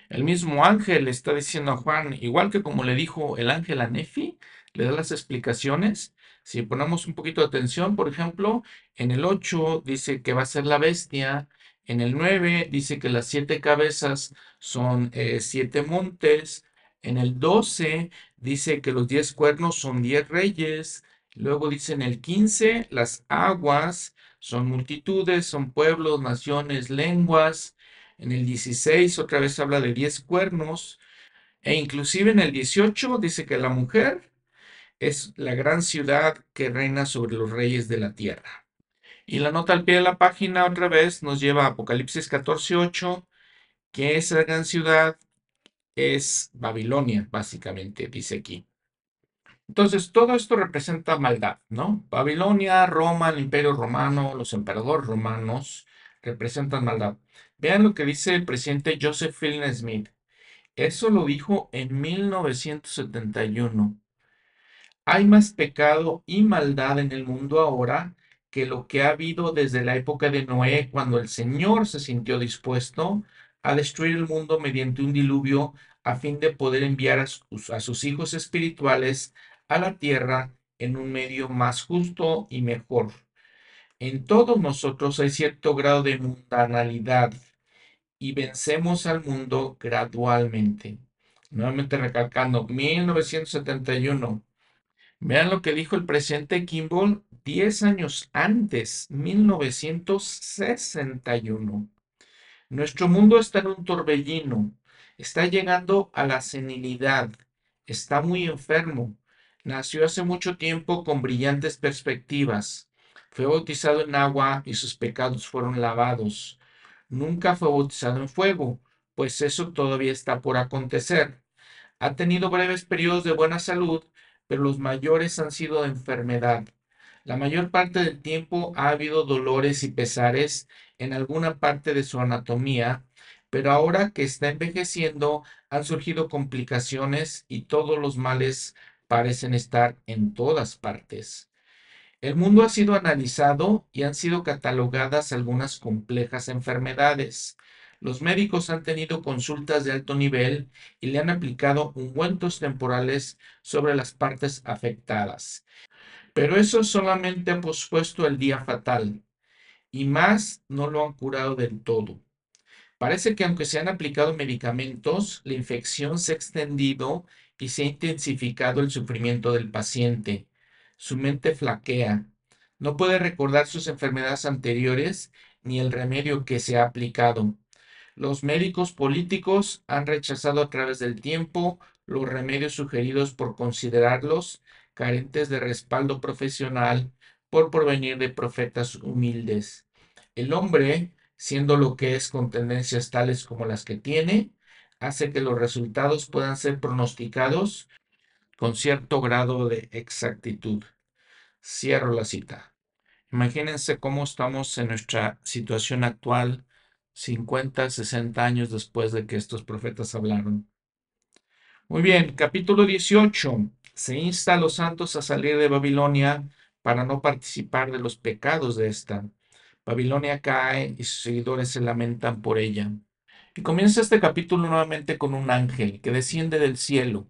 el mismo ángel está diciendo a Juan, igual que como le dijo el ángel a Nefi, le da las explicaciones. Si ponemos un poquito de atención, por ejemplo, en el 8 dice que va a ser la bestia, en el 9 dice que las siete cabezas son eh, siete montes, en el 12 dice que los diez cuernos son diez reyes, luego dice en el 15 las aguas son multitudes, son pueblos, naciones, lenguas, en el 16 otra vez habla de 10 cuernos. E inclusive en el 18 dice que la mujer es la gran ciudad que reina sobre los reyes de la tierra. Y la nota al pie de la página otra vez nos lleva a Apocalipsis 14:8, que esa gran ciudad es Babilonia, básicamente, dice aquí. Entonces, todo esto representa maldad, ¿no? Babilonia, Roma, el imperio romano, los emperadores romanos representan maldad. Vean lo que dice el presidente Joseph Fielding Smith. Eso lo dijo en 1971. Hay más pecado y maldad en el mundo ahora que lo que ha habido desde la época de Noé, cuando el Señor se sintió dispuesto a destruir el mundo mediante un diluvio a fin de poder enviar a sus, hijos espirituales a la tierra en un medio más justo y mejor. En todos nosotros hay cierto grado de mundanalidad y vencemos al mundo gradualmente. Nuevamente recalcando, 1971. Vean lo que dijo el presidente Kimball 10 años antes, 1961. Nuestro mundo está en un torbellino, está llegando a la senilidad, está muy enfermo. Nació hace mucho tiempo con brillantes perspectivas. Fue bautizado en agua y sus pecados fueron lavados nunca fue bautizado en fuego, pues eso todavía está por acontecer. Ha tenido breves periodos de buena salud, pero los mayores han sido de enfermedad. La mayor parte del tiempo ha habido dolores y pesares en alguna parte de su anatomía, pero ahora que está envejeciendo han surgido complicaciones y todos los males parecen estar en todas partes. El mundo ha sido analizado y han sido catalogadas algunas complejas enfermedades. Los médicos han tenido consultas de alto nivel y le han aplicado ungüentos temporales sobre las partes afectadas. Pero eso solamente ha pospuesto el día fatal. y más no lo han curado del todo. Parece que aunque se han aplicado medicamentos, la infección se ha extendido y se ha intensificado el sufrimiento del paciente. Su mente flaquea. No puede recordar sus enfermedades anteriores ni el remedio que se ha aplicado. Los médicos políticos han rechazado a través del tiempo los remedios sugeridos por considerarlos carentes de respaldo profesional por provenir de profetas humildes. El hombre, siendo lo que es con tendencias tales como las que tiene, hace que los resultados puedan ser pronosticados con cierto grado de exactitud. Cierro la cita. Imagínense cómo estamos en nuestra situación actual 50, 60 años después de que estos profetas hablaron. Muy bien, capítulo 18. Se insta a los santos a salir de Babilonia para no participar de los pecados de esta. Babilonia cae y sus seguidores se lamentan por ella. Y comienza este capítulo nuevamente con un ángel que desciende del cielo,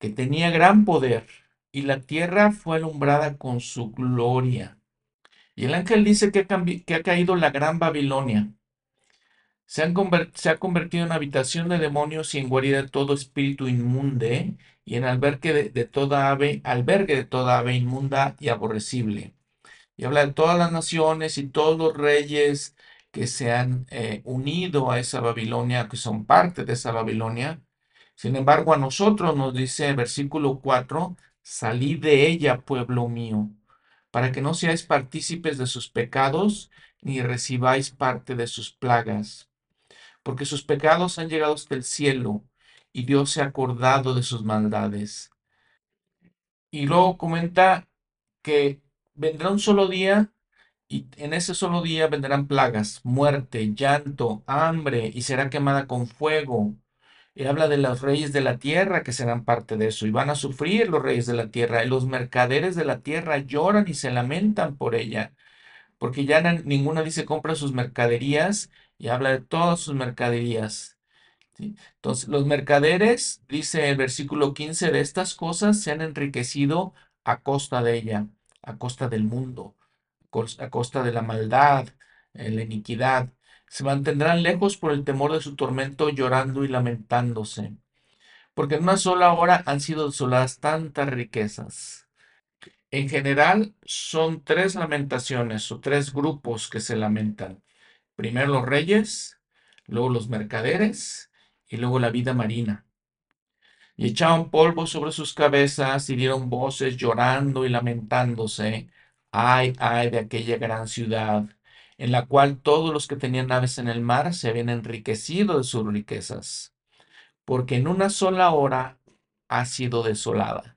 que tenía gran poder, y la tierra fue alumbrada con su gloria. Y el ángel dice que ha, que ha caído la gran Babilonia, se, ha convertido en habitación de demonios y en guarida de todo espíritu inmunde y en albergue de, toda ave, albergue de toda ave inmunda y aborrecible. Y habla de todas las naciones y todos los reyes que se han eh, unido a esa Babilonia, que son parte de esa Babilonia. Sin embargo, a nosotros nos dice versículo 4, salid de ella, pueblo mío, para que no seáis partícipes de sus pecados, ni recibáis parte de sus plagas porque sus pecados han llegado hasta el cielo y Dios se ha acordado de sus maldades. Y luego comenta que vendrá un solo día y en ese solo día vendrán plagas, muerte, llanto, hambre y será quemada con fuego. Y habla de los reyes de la tierra que serán parte de eso y van a sufrir los reyes de la tierra y los mercaderes de la tierra lloran y se lamentan por ella porque ya ninguna dice compra sus mercaderías y habla de todas sus mercaderías. Entonces, los mercaderes, dice el versículo 15, de estas cosas se han enriquecido a costa de ella, a costa del mundo, a costa de la maldad, eh, la iniquidad. Se mantendrán lejos por el temor de su tormento, llorando y lamentándose, porque en una sola hora han sido desoladas tantas riquezas. En general, son tres lamentaciones o tres grupos que se lamentan. Primero los reyes, luego los mercaderes y luego la vida marina. Y echaban polvo sobre sus cabezas y dieron voces llorando y lamentándose. Ay, ay de aquella gran ciudad, en la cual todos los que tenían naves en el mar se habían enriquecido de sus riquezas, porque en una sola hora ha sido desolada.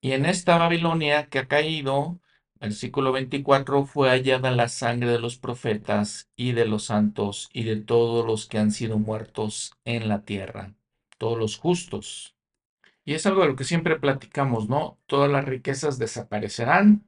Y en esta Babilonia que ha caído, Versículo 24, fue hallada la sangre de los profetas y de los santos y de todos los que han sido muertos en la tierra, todos los justos. Y es algo de lo que siempre platicamos, ¿no? Todas las riquezas desaparecerán,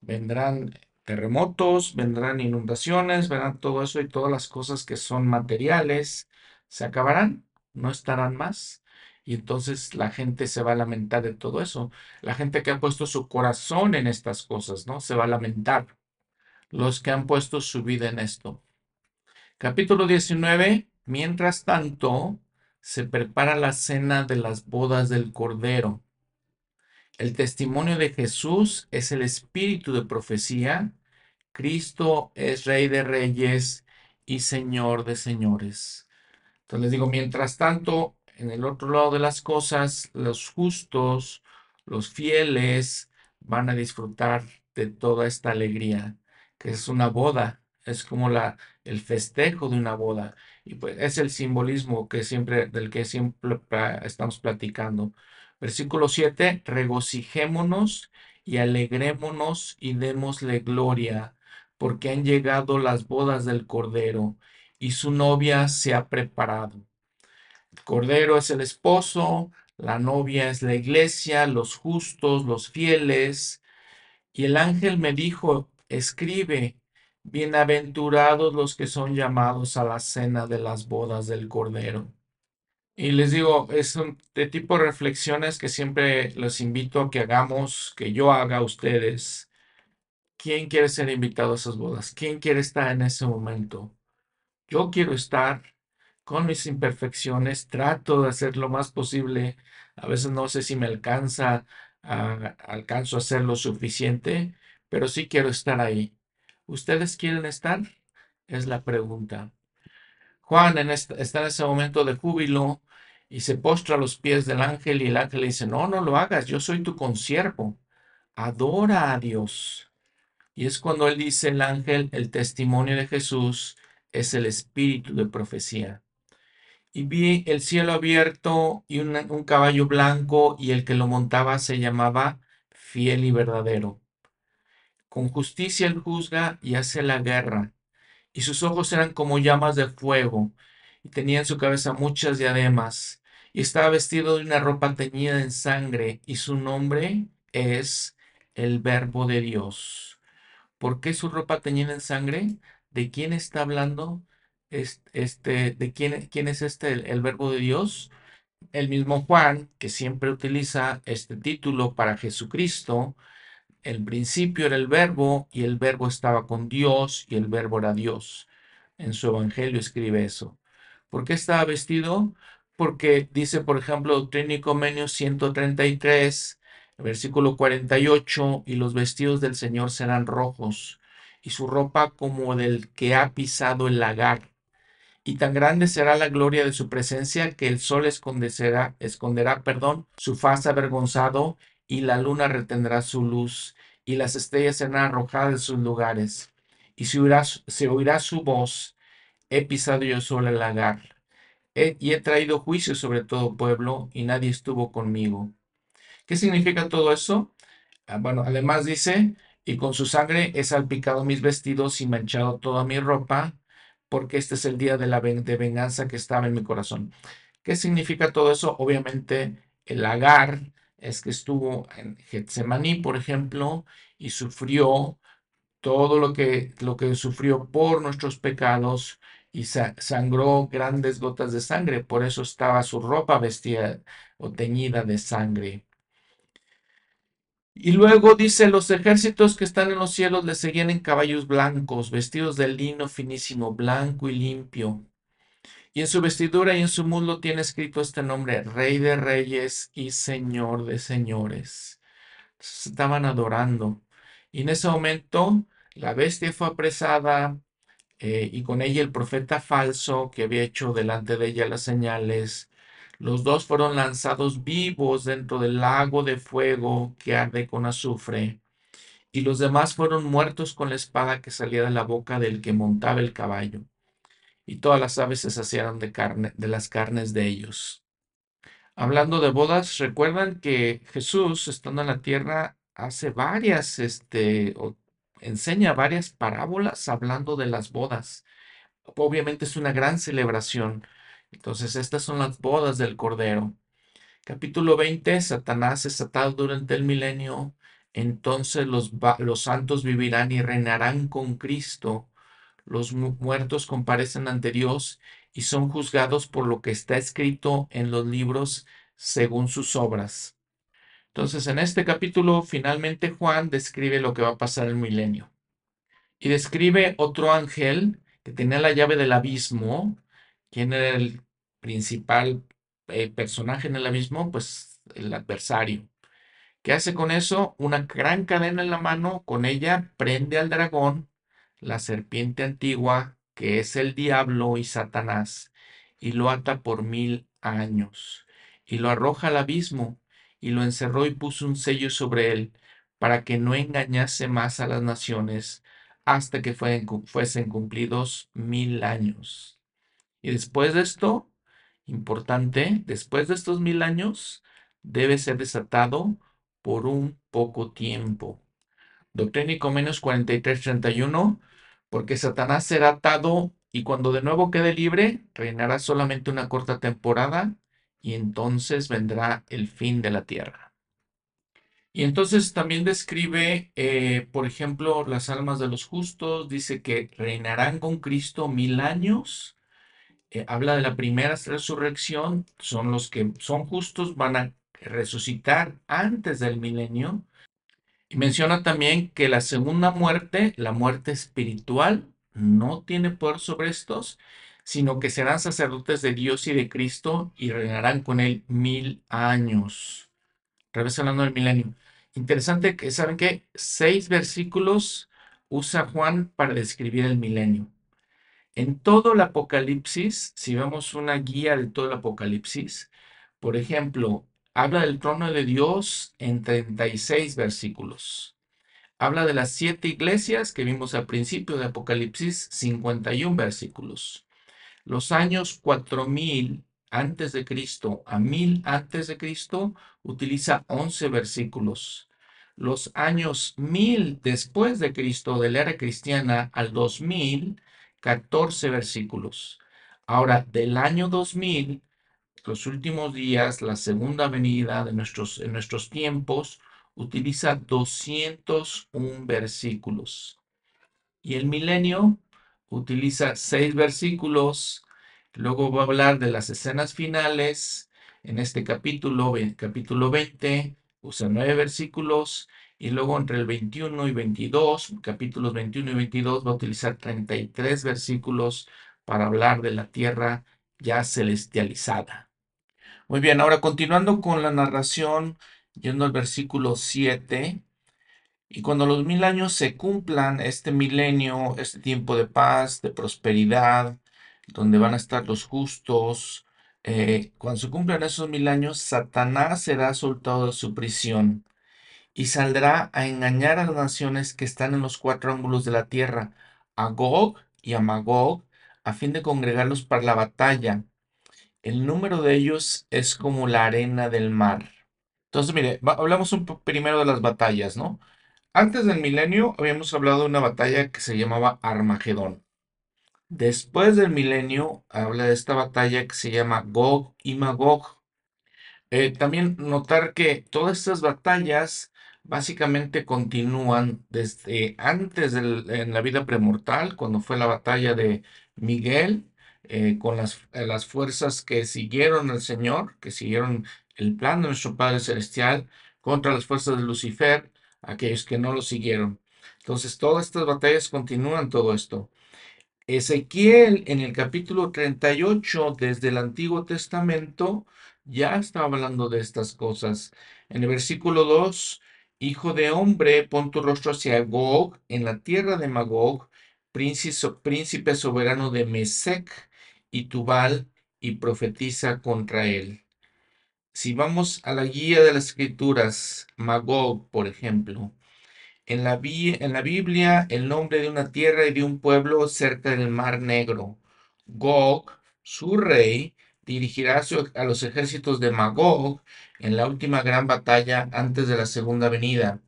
vendrán terremotos, vendrán inundaciones, vendrán todo eso y todas las cosas que son materiales se acabarán, no estarán más. Y entonces la gente se va a lamentar de todo eso. La gente que ha puesto su corazón en estas cosas, ¿no? Se va a lamentar. Los que han puesto su vida en esto. Capítulo 19. Mientras tanto, se prepara la cena de las bodas del Cordero. El testimonio de Jesús es el espíritu de profecía. Cristo es Rey de Reyes y Señor de Señores. Entonces digo, mientras tanto, en el otro lado de las cosas, los justos, los fieles, van a disfrutar de toda esta alegría, que es una boda, es como la, el festejo de una boda. Y pues es el simbolismo que siempre, del que siempre estamos platicando. Versículo 7, regocijémonos y alegrémonos y démosle gloria, porque han llegado las bodas del Cordero y su novia se ha preparado. Cordero es el esposo, la novia es la iglesia, los justos, los fieles. Y el ángel me dijo, escribe, bienaventurados los que son llamados a la cena de las bodas del Cordero. Y les digo, es un de tipo de reflexiones que siempre los invito a que hagamos, que yo haga a ustedes. ¿Quién quiere ser invitado a esas bodas? ¿Quién quiere estar en ese momento? Yo quiero estar con mis imperfecciones, trato de hacer lo más posible. A veces no sé si me alcanza, a, alcanzo a hacer lo suficiente, pero sí quiero estar ahí. ¿Ustedes quieren estar? Es la pregunta. Juan está en ese momento de júbilo y se postra a los pies del ángel y el ángel le dice, no, no lo hagas, yo soy tu consiervo, adora a Dios. Y es cuando él dice el ángel, el testimonio de Jesús es el espíritu de profecía. Y vi el cielo abierto y un caballo blanco y el que lo montaba se llamaba fiel y verdadero. Con justicia él juzga y hace la guerra y sus ojos eran como llamas de fuego, y tenía en su cabeza muchas diademas, y estaba vestido de una ropa teñida en sangre, y su nombre es el Verbo de Dios. ¿Por qué su ropa teñida en sangre? ¿De quién está hablando? Este, ¿De quién, quién es este, el, el Verbo de Dios? El mismo Juan, que siempre utiliza este título para Jesucristo, el principio era el verbo y el verbo estaba con Dios y el verbo era Dios. En su evangelio escribe eso. ¿Por qué estaba vestido? Porque dice, por ejemplo, Doctrina y Comenio 133, versículo 48, y los vestidos del Señor serán rojos, y su ropa como del que ha pisado el lagar. Y tan grande será la gloria de su presencia que el sol esconderá, esconderá perdón, su faz avergonzado, y la luna retendrá su luz, y las estrellas serán arrojadas de sus lugares, y se oirá, su voz, he pisado yo sobre el lagar, y he traído juicio sobre todo pueblo, y nadie estuvo conmigo. ¿Qué significa todo eso? Ah, bueno, además dice, y con su sangre he salpicado mis vestidos y manchado toda mi ropa, porque este es el día de la de venganza que estaba en mi corazón. ¿Qué significa todo eso? Obviamente, el lagar es que estuvo en Getsemaní, por ejemplo, y sufrió todo lo que, lo que sufrió por nuestros pecados y sangró grandes gotas de sangre. Por eso estaba su ropa vestida o teñida de sangre. Y luego dice, los ejércitos que están en los cielos le seguían en caballos blancos, vestidos de lino finísimo, blanco y limpio. Y en su vestidura y en su muslo tiene escrito este nombre, Rey de Reyes y Señor de Señores. estaban adorando. Y en ese momento la bestia fue apresada eh, y con ella el profeta falso que había hecho delante de ella las señales. Los dos fueron lanzados vivos dentro del lago de fuego que arde con azufre. Y los demás fueron muertos con la espada que salía de la boca del que montaba el caballo y todas las aves se saciaron de carne, de las carnes de ellos. Hablando de bodas, recuerdan que Jesús, estando en la tierra, hace varias, este, enseña varias parábolas hablando de las bodas. Obviamente es una gran celebración. Entonces, estas son las bodas del Cordero. Capítulo 20, Satanás es atado durante el milenio. Entonces los, los santos vivirán y reinarán con Cristo los muertos comparecen ante Dios y son juzgados por lo que está escrito en los libros según sus obras. Entonces, en este capítulo, finalmente Juan describe lo que va a pasar el milenio. Y describe otro ángel que tenía la llave del abismo. ¿Quién era el principal eh, personaje en el abismo? Pues el adversario. ¿Qué hace con eso? Una gran cadena en la mano, con ella prende al dragón la serpiente antigua, que es el diablo y Satanás, y lo ata por mil años, y lo arroja al abismo, y lo encerró y puso un sello sobre él, para que no engañase más a las naciones, hasta que fuesen cumplidos mil años. Y después de esto, importante, después de estos mil años, debe ser desatado por un poco tiempo. Doctrina y Comenios 43-31, porque Satanás será atado y cuando de nuevo quede libre, reinará solamente una corta temporada y entonces vendrá el fin de la tierra. Y entonces también describe, eh, por ejemplo, las almas de los justos, dice que reinarán con Cristo mil años. Eh, habla de la primera resurrección, son los que son justos, van a resucitar antes del milenio Y menciona también que la segunda muerte, la muerte espiritual, no tiene poder sobre estos, sino que serán sacerdotes de Dios y de Cristo y reinarán con él mil años. Revés hablando del milenio. Interesante que, ¿saben qué? Seis versículos usa Juan para describir el milenio. En todo el Apocalipsis, si vemos una guía de todo el Apocalipsis, por ejemplo, habla del trono de Dios en 36 versículos. Habla de las siete iglesias que vimos al principio de Apocalipsis, 51 versículos. Los años 4000 antes de Cristo a 1000 antes de Cristo utiliza 11 versículos. Los años 1000 después de Cristo, de la era cristiana, al 2000, 14 versículos. Ahora, del año 2000 los últimos días, la segunda venida de nuestros, en nuestros tiempos, utiliza 201 versículos. Y el milenio utiliza seis versículos. Luego va a hablar de las escenas finales. En este capítulo, capítulo 20, usa nueve versículos. Y luego entre el 21 y 22, capítulos 21 y 22, va a utilizar 33 versículos para hablar de la tierra ya celestializada. Muy bien, ahora continuando con la narración, yendo al versículo 7, y cuando los mil años se cumplan, este milenio, este tiempo de paz, de prosperidad, donde van a estar los justos, eh, cuando se cumplan esos mil años, Satanás será soltado de su prisión y saldrá a engañar a las naciones que están en los cuatro ángulos de la tierra, a Gog y a Magog, a fin de congregarlos para la batalla el número de ellos es como la arena del mar. Entonces, mire, hablamos un primero de las batallas, ¿no? Antes del milenio habíamos hablado de una batalla que se llamaba Armagedón. Después del milenio habla de esta batalla que se llama Gog y Magog. Eh, también notar que todas estas batallas básicamente continúan desde antes en la vida premortal, cuando fue la batalla de Miguel eh, con las, eh, las fuerzas que siguieron al Señor, que siguieron el plan de nuestro Padre Celestial contra las fuerzas de Lucifer, aquellos que no lo siguieron. Entonces, todas estas batallas continúan todo esto. Ezequiel en el capítulo 38 desde el Antiguo Testamento ya estaba hablando de estas cosas. En el versículo 2, Hijo de hombre, pon tu rostro hacia Gog, en la tierra de Magog, príncipe soberano de Mesec, y Tubal y profetiza contra él. Si vamos a la guía de las escrituras, Magog, por ejemplo, en la, en la Biblia el nombre de una tierra y de un pueblo cerca del Mar Negro. Gog, su rey, dirigirá a los ejércitos de Magog en la última gran batalla antes de la segunda venida.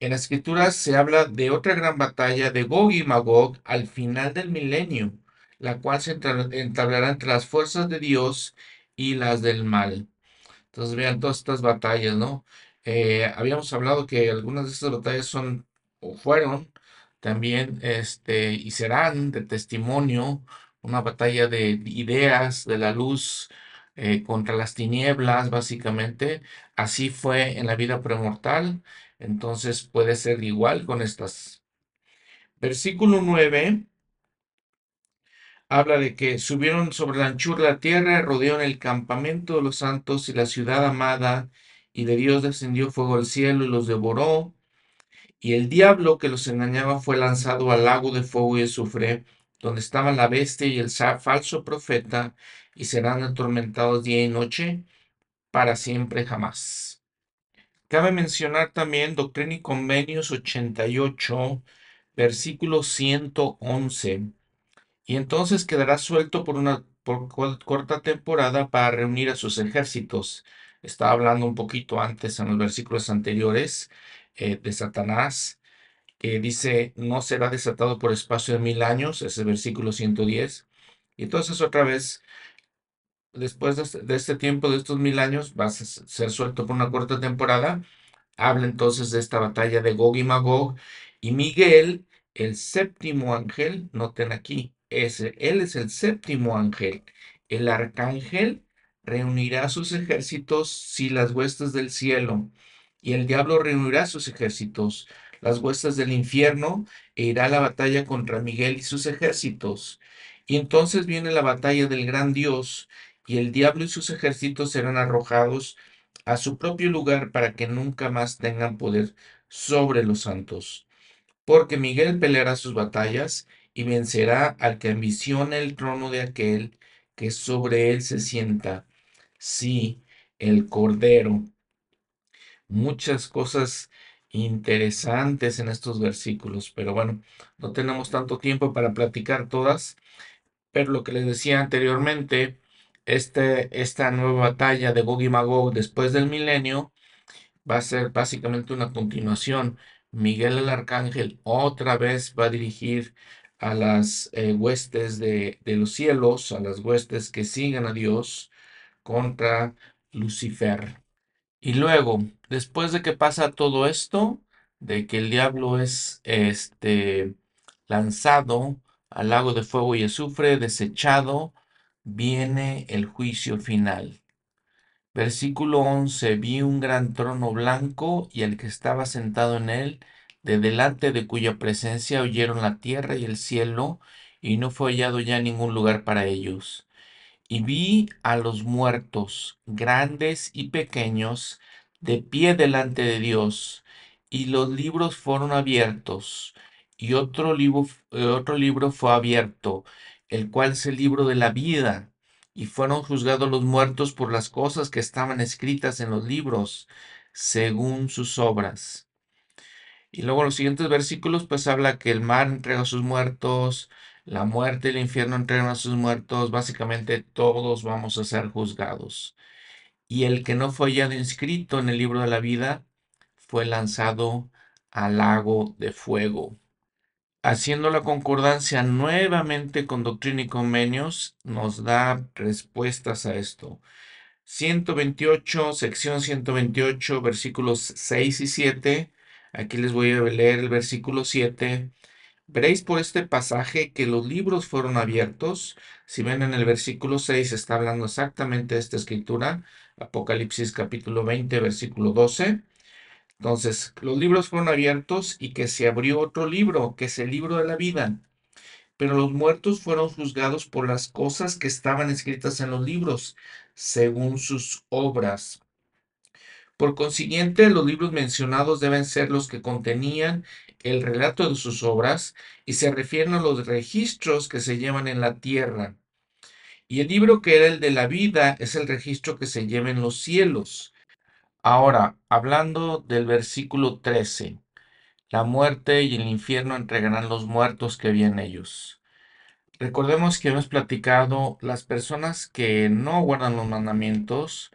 En las escrituras se habla de otra gran batalla de Gog y Magog al final del milenio, la cual se entablará entre las fuerzas de Dios y las del mal. Entonces vean todas estas batallas, ¿no? Eh, habíamos hablado que algunas de estas batallas son o fueron también este, y serán de testimonio, una batalla de ideas, de la luz eh, contra las tinieblas, básicamente. Así fue en la vida premortal, entonces puede ser igual con estas. Versículo 9 habla de que subieron sobre la anchura la tierra, rodearon el campamento de los santos y la ciudad amada, y de Dios descendió fuego del cielo y los devoró. Y el diablo que los engañaba fue lanzado al lago de fuego y azufre, donde estaba la bestia y el falso profeta, y serán atormentados día y noche para siempre jamás. Cabe mencionar también Doctrina y Convenios 88, versículo 111 y entonces quedará suelto por una corta temporada para reunir a sus ejércitos. Estaba hablando un poquito antes en los versículos anteriores eh, de Satanás, que dice, no será desatado por espacio de mil años, ese versículo 110. Y entonces otra vez, después de este, este tiempo, de estos mil años, va a ser suelto por una corta temporada. Habla entonces de esta batalla de Gog y Magog. Y Miguel, el séptimo ángel, noten aquí, él es el séptimo ángel. El arcángel reunirá sus ejércitos si las huestes del cielo. y el diablo reunirá sus ejércitos, las huestes del infierno, e irá a la batalla contra Miguel y sus ejércitos. Y entonces viene la batalla del gran Dios, y el diablo y sus ejércitos serán arrojados a su propio lugar para que nunca más tengan poder sobre los santos. Porque Miguel peleará sus batallas y vencerá al que ambiciona el trono de aquel que sobre él se sienta. Sí, el Cordero muchas cosas interesantes en estos versículos, pero bueno, no tenemos tanto tiempo para platicar todas, pero lo que les decía anteriormente, este, esta nueva batalla de Gog y Magog después del milenio va a ser básicamente una continuación. Miguel el Arcángel otra vez va a dirigir a las eh, huestes de, de los cielos, a las huestes que siguen a Dios contra Lucifer. Y luego, después de que pasa todo esto, de que el diablo es este lanzado al lago de fuego y azufre, desechado, viene el juicio final. Versículo 11, vi un gran trono blanco y el que estaba sentado en él, de delante de cuya presencia oyeron la tierra y el cielo, y no fue hallado ya ningún lugar para ellos. Y vi a los muertos, grandes y pequeños, de pie delante de Dios, y los libros fueron abiertos, y otro libro, eh, otro libro fue abierto, el cual es el libro de la vida, y fueron juzgados los muertos por las cosas que estaban escritas en los libros, según sus obras. Y luego los siguientes versículos pues habla que el mar entrega a sus muertos, la muerte y el infierno entregan a sus muertos, básicamente todos vamos a ser juzgados. Y el que no fue hallado inscrito en el libro de la vida fue lanzado al lago de fuego. Haciendo la concordancia nuevamente con Doctrina y Convenios, nos da respuestas a esto. 128, sección 128, versículos 6 y 7. Aquí les voy a leer el versículo 7. Veréis por este pasaje que los libros fueron abiertos. Si ven en el versículo 6 está hablando exactamente de esta escritura, Apocalipsis capítulo 20, versículo 12. Entonces, los libros fueron abiertos y que se abrió otro libro, que es el libro de la vida. Pero los muertos fueron juzgados por las cosas que estaban escritas en los libros, según sus obras. Por consiguiente, los libros mencionados deben ser los que contenían el relato de sus obras y se refieren a los registros que se llevan en la tierra. Y el libro que era el de la vida es el registro que se lleva en los cielos. Ahora, hablando del versículo 13, la muerte y el infierno entregarán los muertos que había en ellos. Recordemos que hemos platicado, las personas que no guardan los mandamientos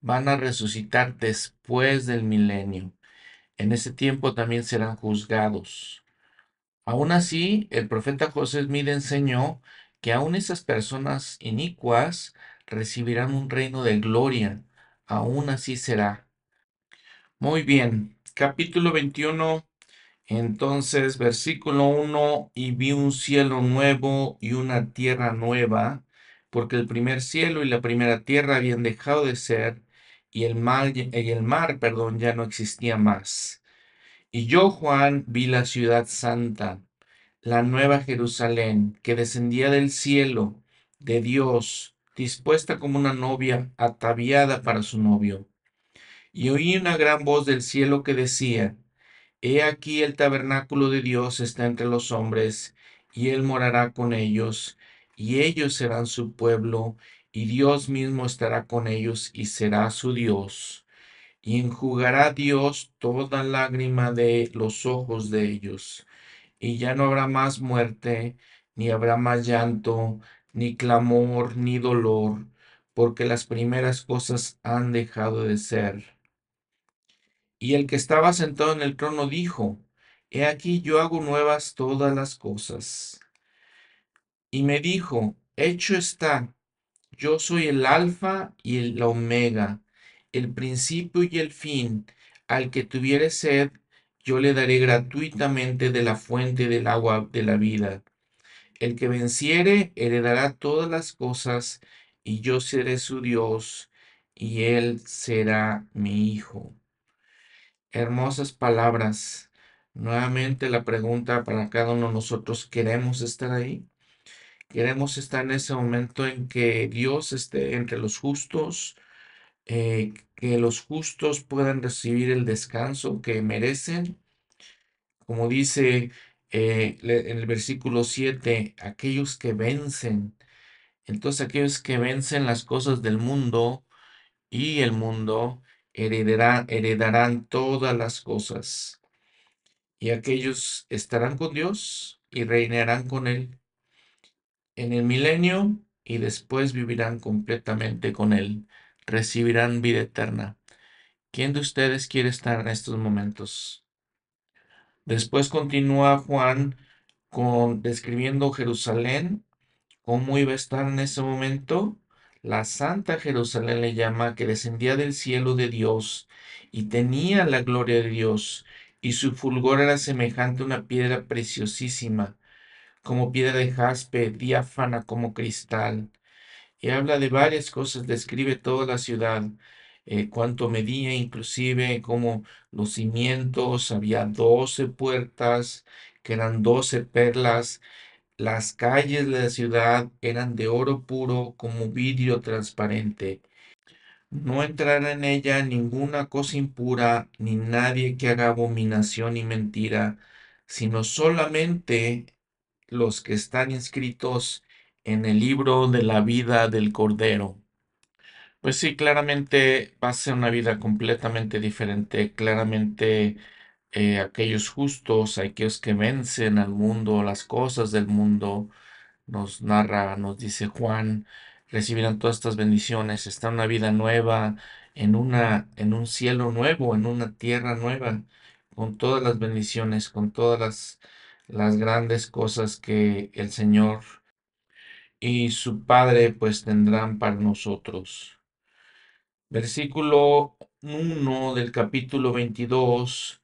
van a resucitar después del milenio. En ese tiempo también serán juzgados. Aún así, el profeta José Smith enseñó que aún esas personas inicuas recibirán un reino de gloria. Aún así será. Muy bien, capítulo 21, entonces versículo 1, y vi un cielo nuevo y una tierra nueva, porque el primer cielo y la primera tierra habían dejado de ser, y el y el mar perdón, ya no existía más. Y yo, Juan, vi la ciudad santa la nueva Jerusalén, que descendía del cielo de Dios, dispuesta como una novia ataviada para su novio. Y oí una gran voz del cielo que decía, He aquí el tabernáculo de Dios está entre los hombres, y él morará con ellos, y ellos serán su pueblo, y Dios mismo estará con ellos y será su Dios. Y enjugará Dios toda lágrima de los ojos de ellos y ya no habrá más muerte, ni habrá más llanto, ni clamor, ni dolor, porque las primeras cosas han dejado de ser. Y el que estaba sentado en el trono dijo, He aquí yo hago nuevas todas las cosas. Y me dijo, Hecho está, yo soy el alfa y el omega, el principio y el fin. Al que tuviere sed, yo le daré gratuitamente de la fuente del agua de la vida. El que venciere heredará todas las cosas, y yo seré su Dios, y él será mi hijo. Hermosas palabras. Nuevamente la pregunta para cada uno de nosotros, ¿queremos estar ahí? ¿Queremos estar en ese momento en que Dios esté entre los justos? eh, que los justos puedan recibir el descanso que merecen? Como dice eh, en el versículo 7, aquellos que vencen. Entonces aquellos que vencen las cosas del mundo y el mundo heredarán, heredarán todas las cosas. Y aquellos estarán con Dios y reinarán con Él en el milenio y después vivirán completamente con Él. Recibirán vida eterna. ¿Quién de ustedes quiere estar en estos momentos? Después continúa Juan con describiendo Jerusalén, cómo iba a estar en ese momento. La Santa Jerusalén le llama que descendía del cielo de Dios y tenía la gloria de Dios, y su fulgor era semejante a una piedra preciosísima, como piedra de jaspe, diáfana como cristal y habla de varias cosas, describe toda la ciudad, eh, cuánto medía, inclusive como los cimientos, había doce puertas, que eran doce perlas, las calles de la ciudad eran de oro puro como vidrio transparente. No entrará en ella ninguna cosa impura, ni nadie que haga abominación y mentira, sino solamente los que están inscritos en el libro de la vida del Cordero. Pues sí, claramente va a ser una vida completamente diferente. Claramente eh, aquellos justos, aquellos que vencen al mundo, las cosas del mundo, nos narra, nos dice Juan, recibirán todas estas bendiciones. Está una vida nueva, en una, en un cielo nuevo, en una tierra nueva, con todas las bendiciones, con todas las, las grandes cosas que el Señor y su Padre pues tendrán para nosotros. Versículo 1 del capítulo 22.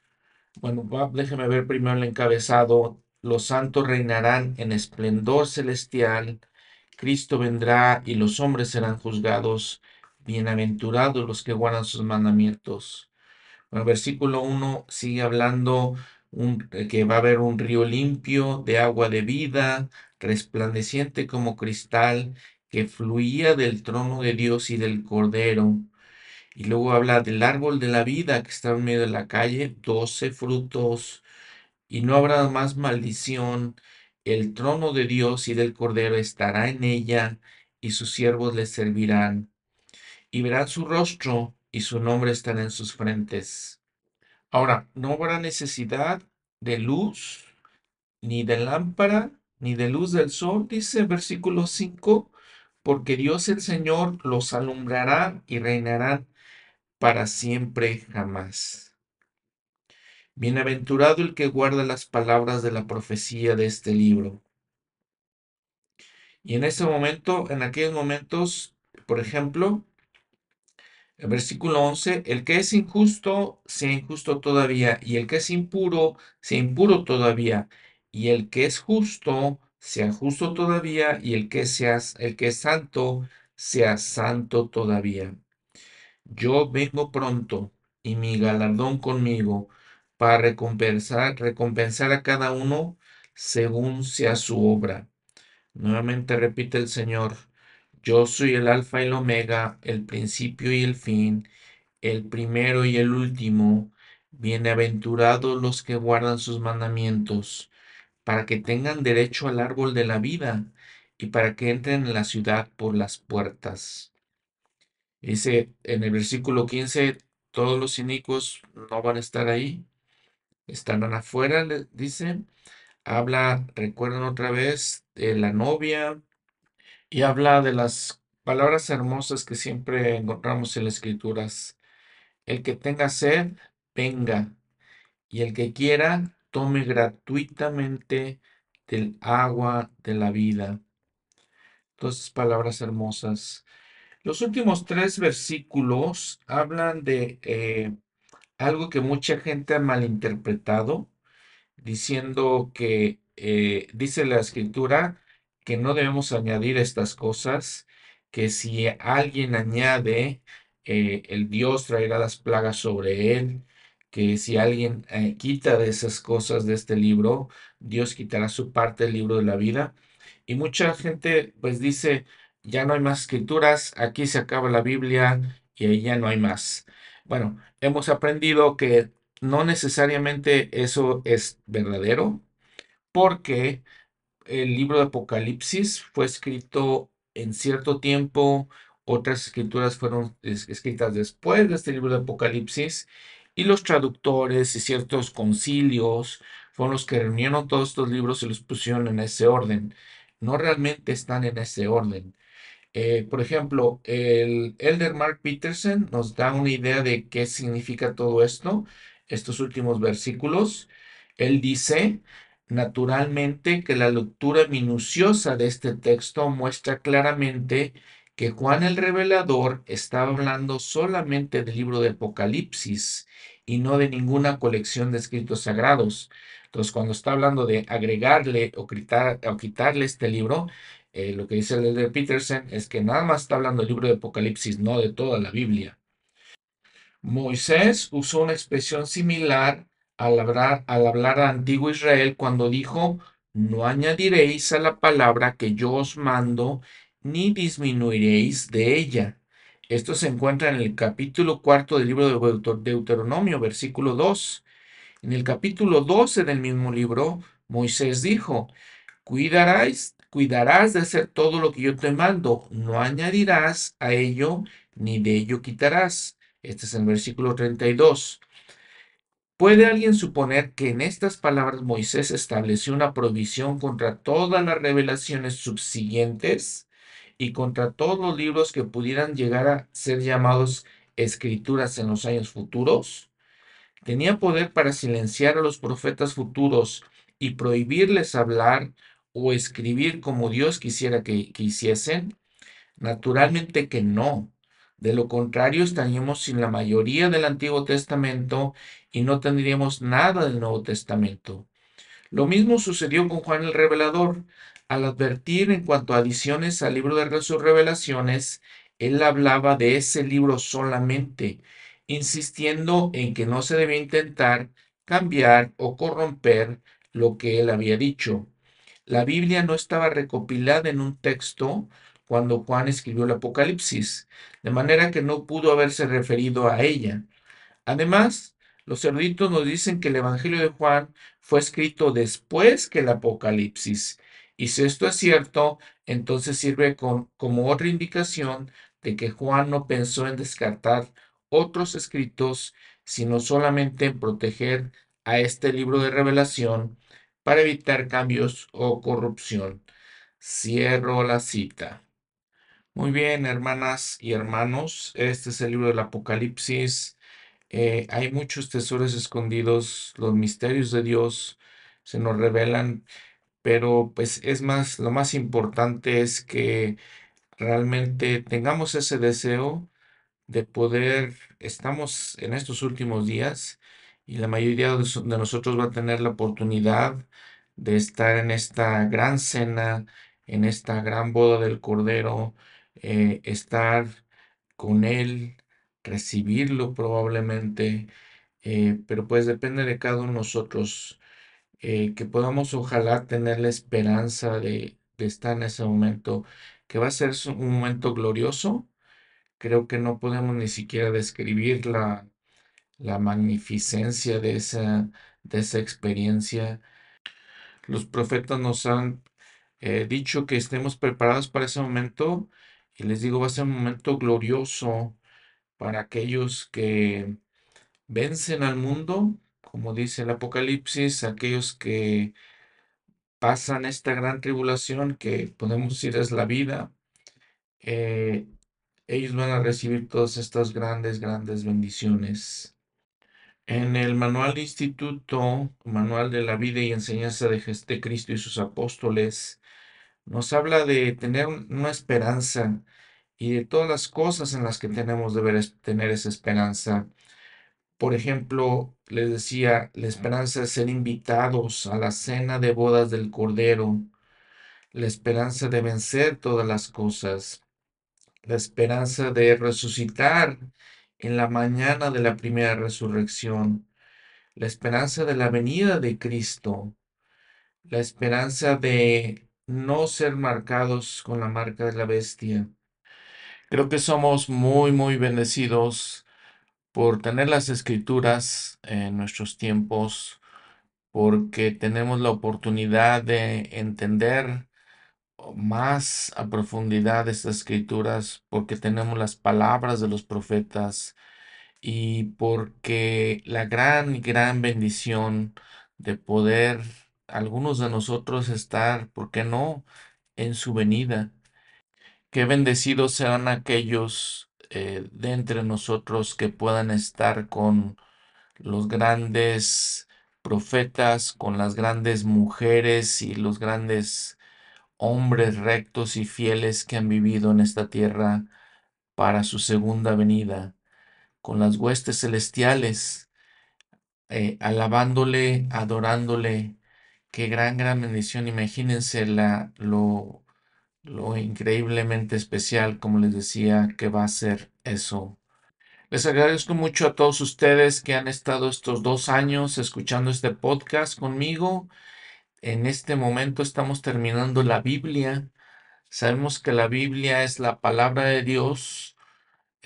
Bueno, déjeme ver primero el encabezado. Los santos reinarán en esplendor celestial. Cristo vendrá y los hombres serán juzgados. Bienaventurados los que guardan sus mandamientos. Bueno, versículo 1 sigue hablando un, que va a haber un río limpio de agua de vida, resplandeciente como cristal, que fluía del trono de Dios y del Cordero. Y luego habla del árbol de la vida que está en medio de la calle, doce frutos, y no habrá más maldición. El trono de Dios y del Cordero estará en ella, y sus siervos le servirán. Y verán su rostro, y su nombre estará en sus frentes. Ahora, no habrá necesidad de luz, ni de lámpara, ni de luz del sol, dice versículo 5, porque Dios el Señor los alumbrará y reinarán para siempre jamás. Bienaventurado el que guarda las palabras de la profecía de este libro. Y en ese momento, en aquellos momentos, por ejemplo, el versículo 11, el que es injusto, sea injusto todavía, y el que es impuro, sea impuro todavía, y el que es justo, sea justo todavía, y el que, sea, el que es santo, sea santo todavía. Yo vengo pronto, y mi galardón conmigo, para recompensar, recompensar a cada uno según sea su obra. Nuevamente repite el Señor, yo soy el alfa y el omega, el principio y el fin, el primero y el último. Bienaventurados los que guardan sus mandamientos, para que tengan derecho al árbol de la vida y para que entren en la ciudad por las puertas. Dice en el versículo 15, todos los inicuos no van a estar ahí, estarán afuera, dice. Habla, recuerden otra vez, de la novia y habla de las palabras hermosas que siempre encontramos en las escrituras. El que tenga sed, venga, y el que quiera, tome gratuitamente del agua de la vida. Todas palabras hermosas. Los últimos tres versículos hablan de eh, algo que mucha gente ha malinterpretado, diciendo que, eh, dice la escritura, que no debemos añadir estas cosas, que si alguien añade, eh, el Dios traerá las plagas sobre él, que si alguien eh, quita de esas cosas de este libro, Dios quitará su parte del libro de la vida. Y mucha gente pues dice, ya no hay más escrituras, aquí se acaba la Biblia y ahí ya no hay más. Bueno, hemos aprendido que no necesariamente eso es verdadero, porque el libro de Apocalipsis fue escrito en cierto tiempo, otras escrituras fueron escritas después de este libro de Apocalipsis, y los traductores y ciertos concilios fueron los que reunieron todos estos libros y los pusieron en ese orden. No realmente están en ese orden. Eh, por ejemplo, el Elder Mark Peterson nos da una idea de qué significa todo esto, estos últimos versículos. Él dice, naturalmente, que la lectura minuciosa de este texto muestra claramente que Juan el Revelador estaba hablando solamente del libro de Apocalipsis y no de ninguna colección de escritos sagrados. Entonces, cuando está hablando de agregarle o, quitarle este libro, eh, lo que dice el de Peterson es que nada más está hablando del libro de Apocalipsis, no de toda la Biblia. Moisés usó una expresión similar al hablar, al hablar a antiguo Israel cuando dijo, no añadiréis a la palabra que yo os mando, ni disminuiréis de ella. Esto se encuentra en el capítulo cuarto del libro de Deuteronomio, versículo 2. En el capítulo 12 del mismo libro, Moisés dijo, cuidarás, cuidarás de hacer todo lo que yo te mando, no añadirás a ello, ni de ello quitarás. Este es el versículo 32. ¿Puede alguien suponer que en estas palabras Moisés estableció una provisión contra todas las revelaciones subsiguientes y contra todos los libros que pudieran llegar a ser llamados escrituras en los años futuros? Tenía poder para silenciar a los profetas futuros y prohibirles hablar o escribir como Dios quisiera que, que hiciesen? Naturalmente que no. De lo contrario, estaríamos sin la mayoría del Antiguo Testamento y no tendríamos nada del Nuevo Testamento. Lo mismo sucedió con Juan el Revelador. Al advertir en cuanto a adiciones al libro de sus revelaciones, él hablaba de ese libro solamente, insistiendo en que no se debía intentar cambiar o corromper lo que él había dicho. La Biblia no estaba recopilada en un texto cuando Juan escribió el Apocalipsis, de manera que no pudo haberse referido a ella. Además, los eruditos nos dicen que el Evangelio de Juan fue escrito después que el Apocalipsis. Y si esto es cierto, entonces sirve como otra indicación de que Juan no pensó en descartar otros escritos, sino solamente en proteger a este libro de revelación para evitar cambios o corrupción. Cierro la cita. Muy bien, hermanas y hermanos, este es el libro del Apocalipsis. Eh, hay muchos tesoros escondidos, los misterios de Dios se nos revelan, pero pues es más, lo más importante es que realmente tengamos ese deseo de poder, estamos en estos últimos días y la mayoría de nosotros va a tener la oportunidad de estar en esta gran cena, en esta gran boda del Cordero, eh, estar con Él, recibirlo probablemente, eh, pero pues depende de cada uno de nosotros, eh, que podamos ojalá tener la esperanza de, estar en ese momento, que va a ser un momento glorioso. Creo que no podemos ni siquiera describir la, magnificencia de esa experiencia. Los profetas nos han dicho que estemos preparados para ese momento y les digo, va a ser un momento glorioso para aquellos que vencen al mundo, como dice el Apocalipsis, aquellos que pasan esta gran tribulación que podemos decir es la vida, eh, ellos van a recibir todas estas grandes, grandes bendiciones. En el manual de instituto, manual de la vida y enseñanza de, de Cristo y sus apóstoles, nos habla de tener una esperanza y de todas las cosas en las que tenemos de tener esa esperanza. Por ejemplo, les decía, la esperanza de ser invitados a la cena de bodas del Cordero, la esperanza de vencer todas las cosas, la esperanza de resucitar en la mañana de la primera resurrección, la esperanza de la venida de Cristo, la esperanza de no ser marcados con la marca de la bestia. Creo que somos muy, muy bendecidos por tener las escrituras en nuestros tiempos, porque tenemos la oportunidad de entender más a profundidad estas escrituras, porque tenemos las palabras de los profetas y porque la gran, gran bendición de poder algunos de nosotros estar, ¿por qué no?, en su venida. Qué bendecidos serán aquellos eh, de entre nosotros que puedan estar con los grandes profetas, con las grandes mujeres y los grandes hombres rectos y fieles que han vivido en esta tierra para su segunda venida, con las huestes celestiales, eh, alabándole, adorándole. Qué gran, gran bendición. Imagínense la, lo, lo increíblemente especial, como les decía, que va a ser eso. Les agradezco mucho a todos ustedes que han estado estos dos años escuchando este podcast conmigo. En este momento estamos terminando la Biblia. Sabemos que la Biblia es la palabra de Dios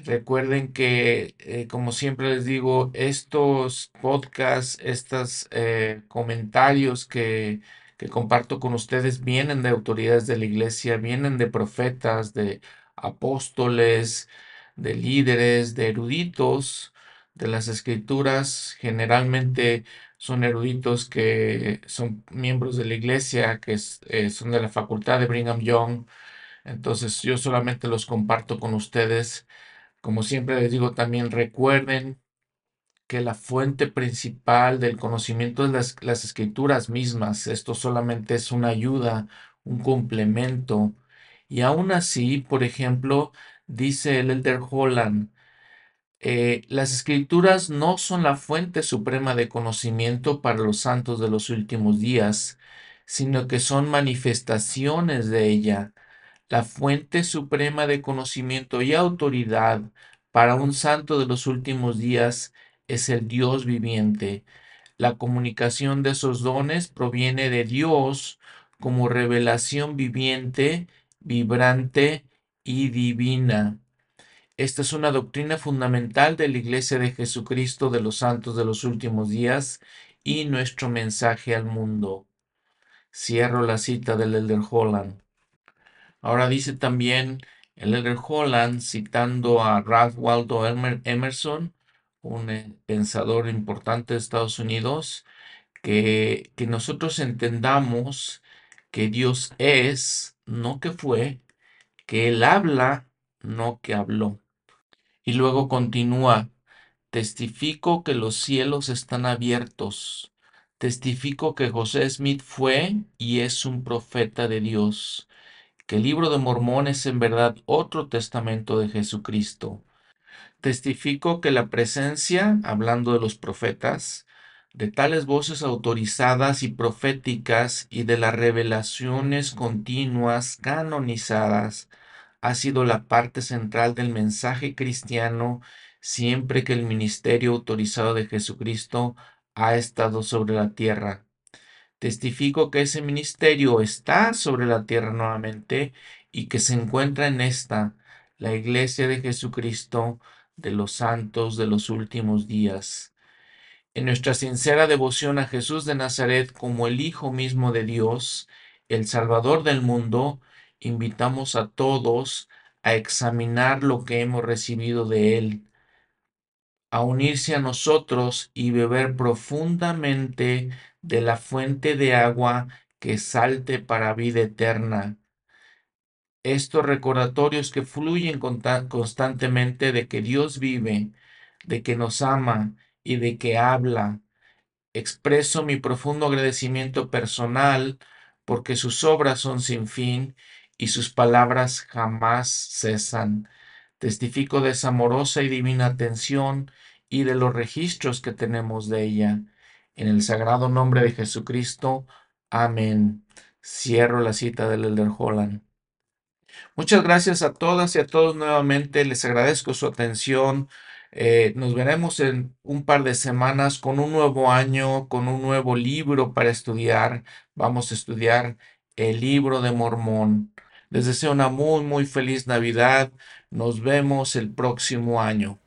Recuerden que, eh, como siempre les digo, estos podcasts, estos eh, comentarios que, que comparto con ustedes vienen de autoridades de la iglesia, vienen de profetas, de apóstoles, de líderes, de eruditos de las escrituras. Generalmente son eruditos que son miembros de la iglesia, que eh, son de la facultad de Brigham Young. Entonces yo solamente los comparto con ustedes como siempre les digo, también recuerden que la fuente principal del conocimiento es las, escrituras mismas. Esto solamente es una ayuda, un complemento. Y aún así, por ejemplo, dice el Elder Holland, eh, las escrituras no son la fuente suprema de conocimiento para los santos de los últimos días, sino que son manifestaciones de ella la fuente suprema de conocimiento y autoridad para un santo de los últimos días es el Dios viviente. La comunicación de esos dones proviene de Dios como revelación viviente, vibrante y divina. Esta es una doctrina fundamental de la Iglesia de Jesucristo de los Santos de los últimos días y nuestro mensaje al mundo. Cierro la cita del Elder Holland. Ahora dice también el Elder Holland, citando a Ralph Waldo Emerson, un eh, pensador importante de Estados Unidos, que, que nosotros entendamos que Dios es, no que fue, que Él habla, no que habló. Y luego continúa, testifico que los cielos están abiertos, testifico que José Smith fue y es un profeta de Dios que el libro de Mormón es en verdad otro testamento de Jesucristo. Testifico que la presencia, hablando de los profetas, de tales voces autorizadas y proféticas y de las revelaciones continuas canonizadas ha sido la parte central del mensaje cristiano siempre que el ministerio autorizado de Jesucristo ha estado sobre la tierra. Testifico que ese ministerio está sobre la tierra nuevamente y que se encuentra en esta, la iglesia de Jesucristo de los santos de los últimos días. En nuestra sincera devoción a Jesús de Nazaret como el Hijo mismo de Dios, el Salvador del mundo, invitamos a todos a examinar lo que hemos recibido de Él, a unirse a nosotros y beber profundamente de la fuente de agua que salte para vida eterna. Estos recordatorios que fluyen constantemente de que Dios vive, de que nos ama y de que habla. Expreso mi profundo agradecimiento personal porque sus obras son sin fin y sus palabras jamás cesan. Testifico de esa amorosa y divina atención y de los registros que tenemos de ella. En el sagrado nombre de Jesucristo. Amén. Cierro la cita del Elder Holland. Muchas gracias a todas y a todos nuevamente. Les agradezco su atención. Eh, nos veremos en un par de semanas con un nuevo año, con un nuevo libro para estudiar. Vamos a estudiar el libro de Mormón. Les deseo una muy, muy feliz Navidad. Nos vemos el próximo año.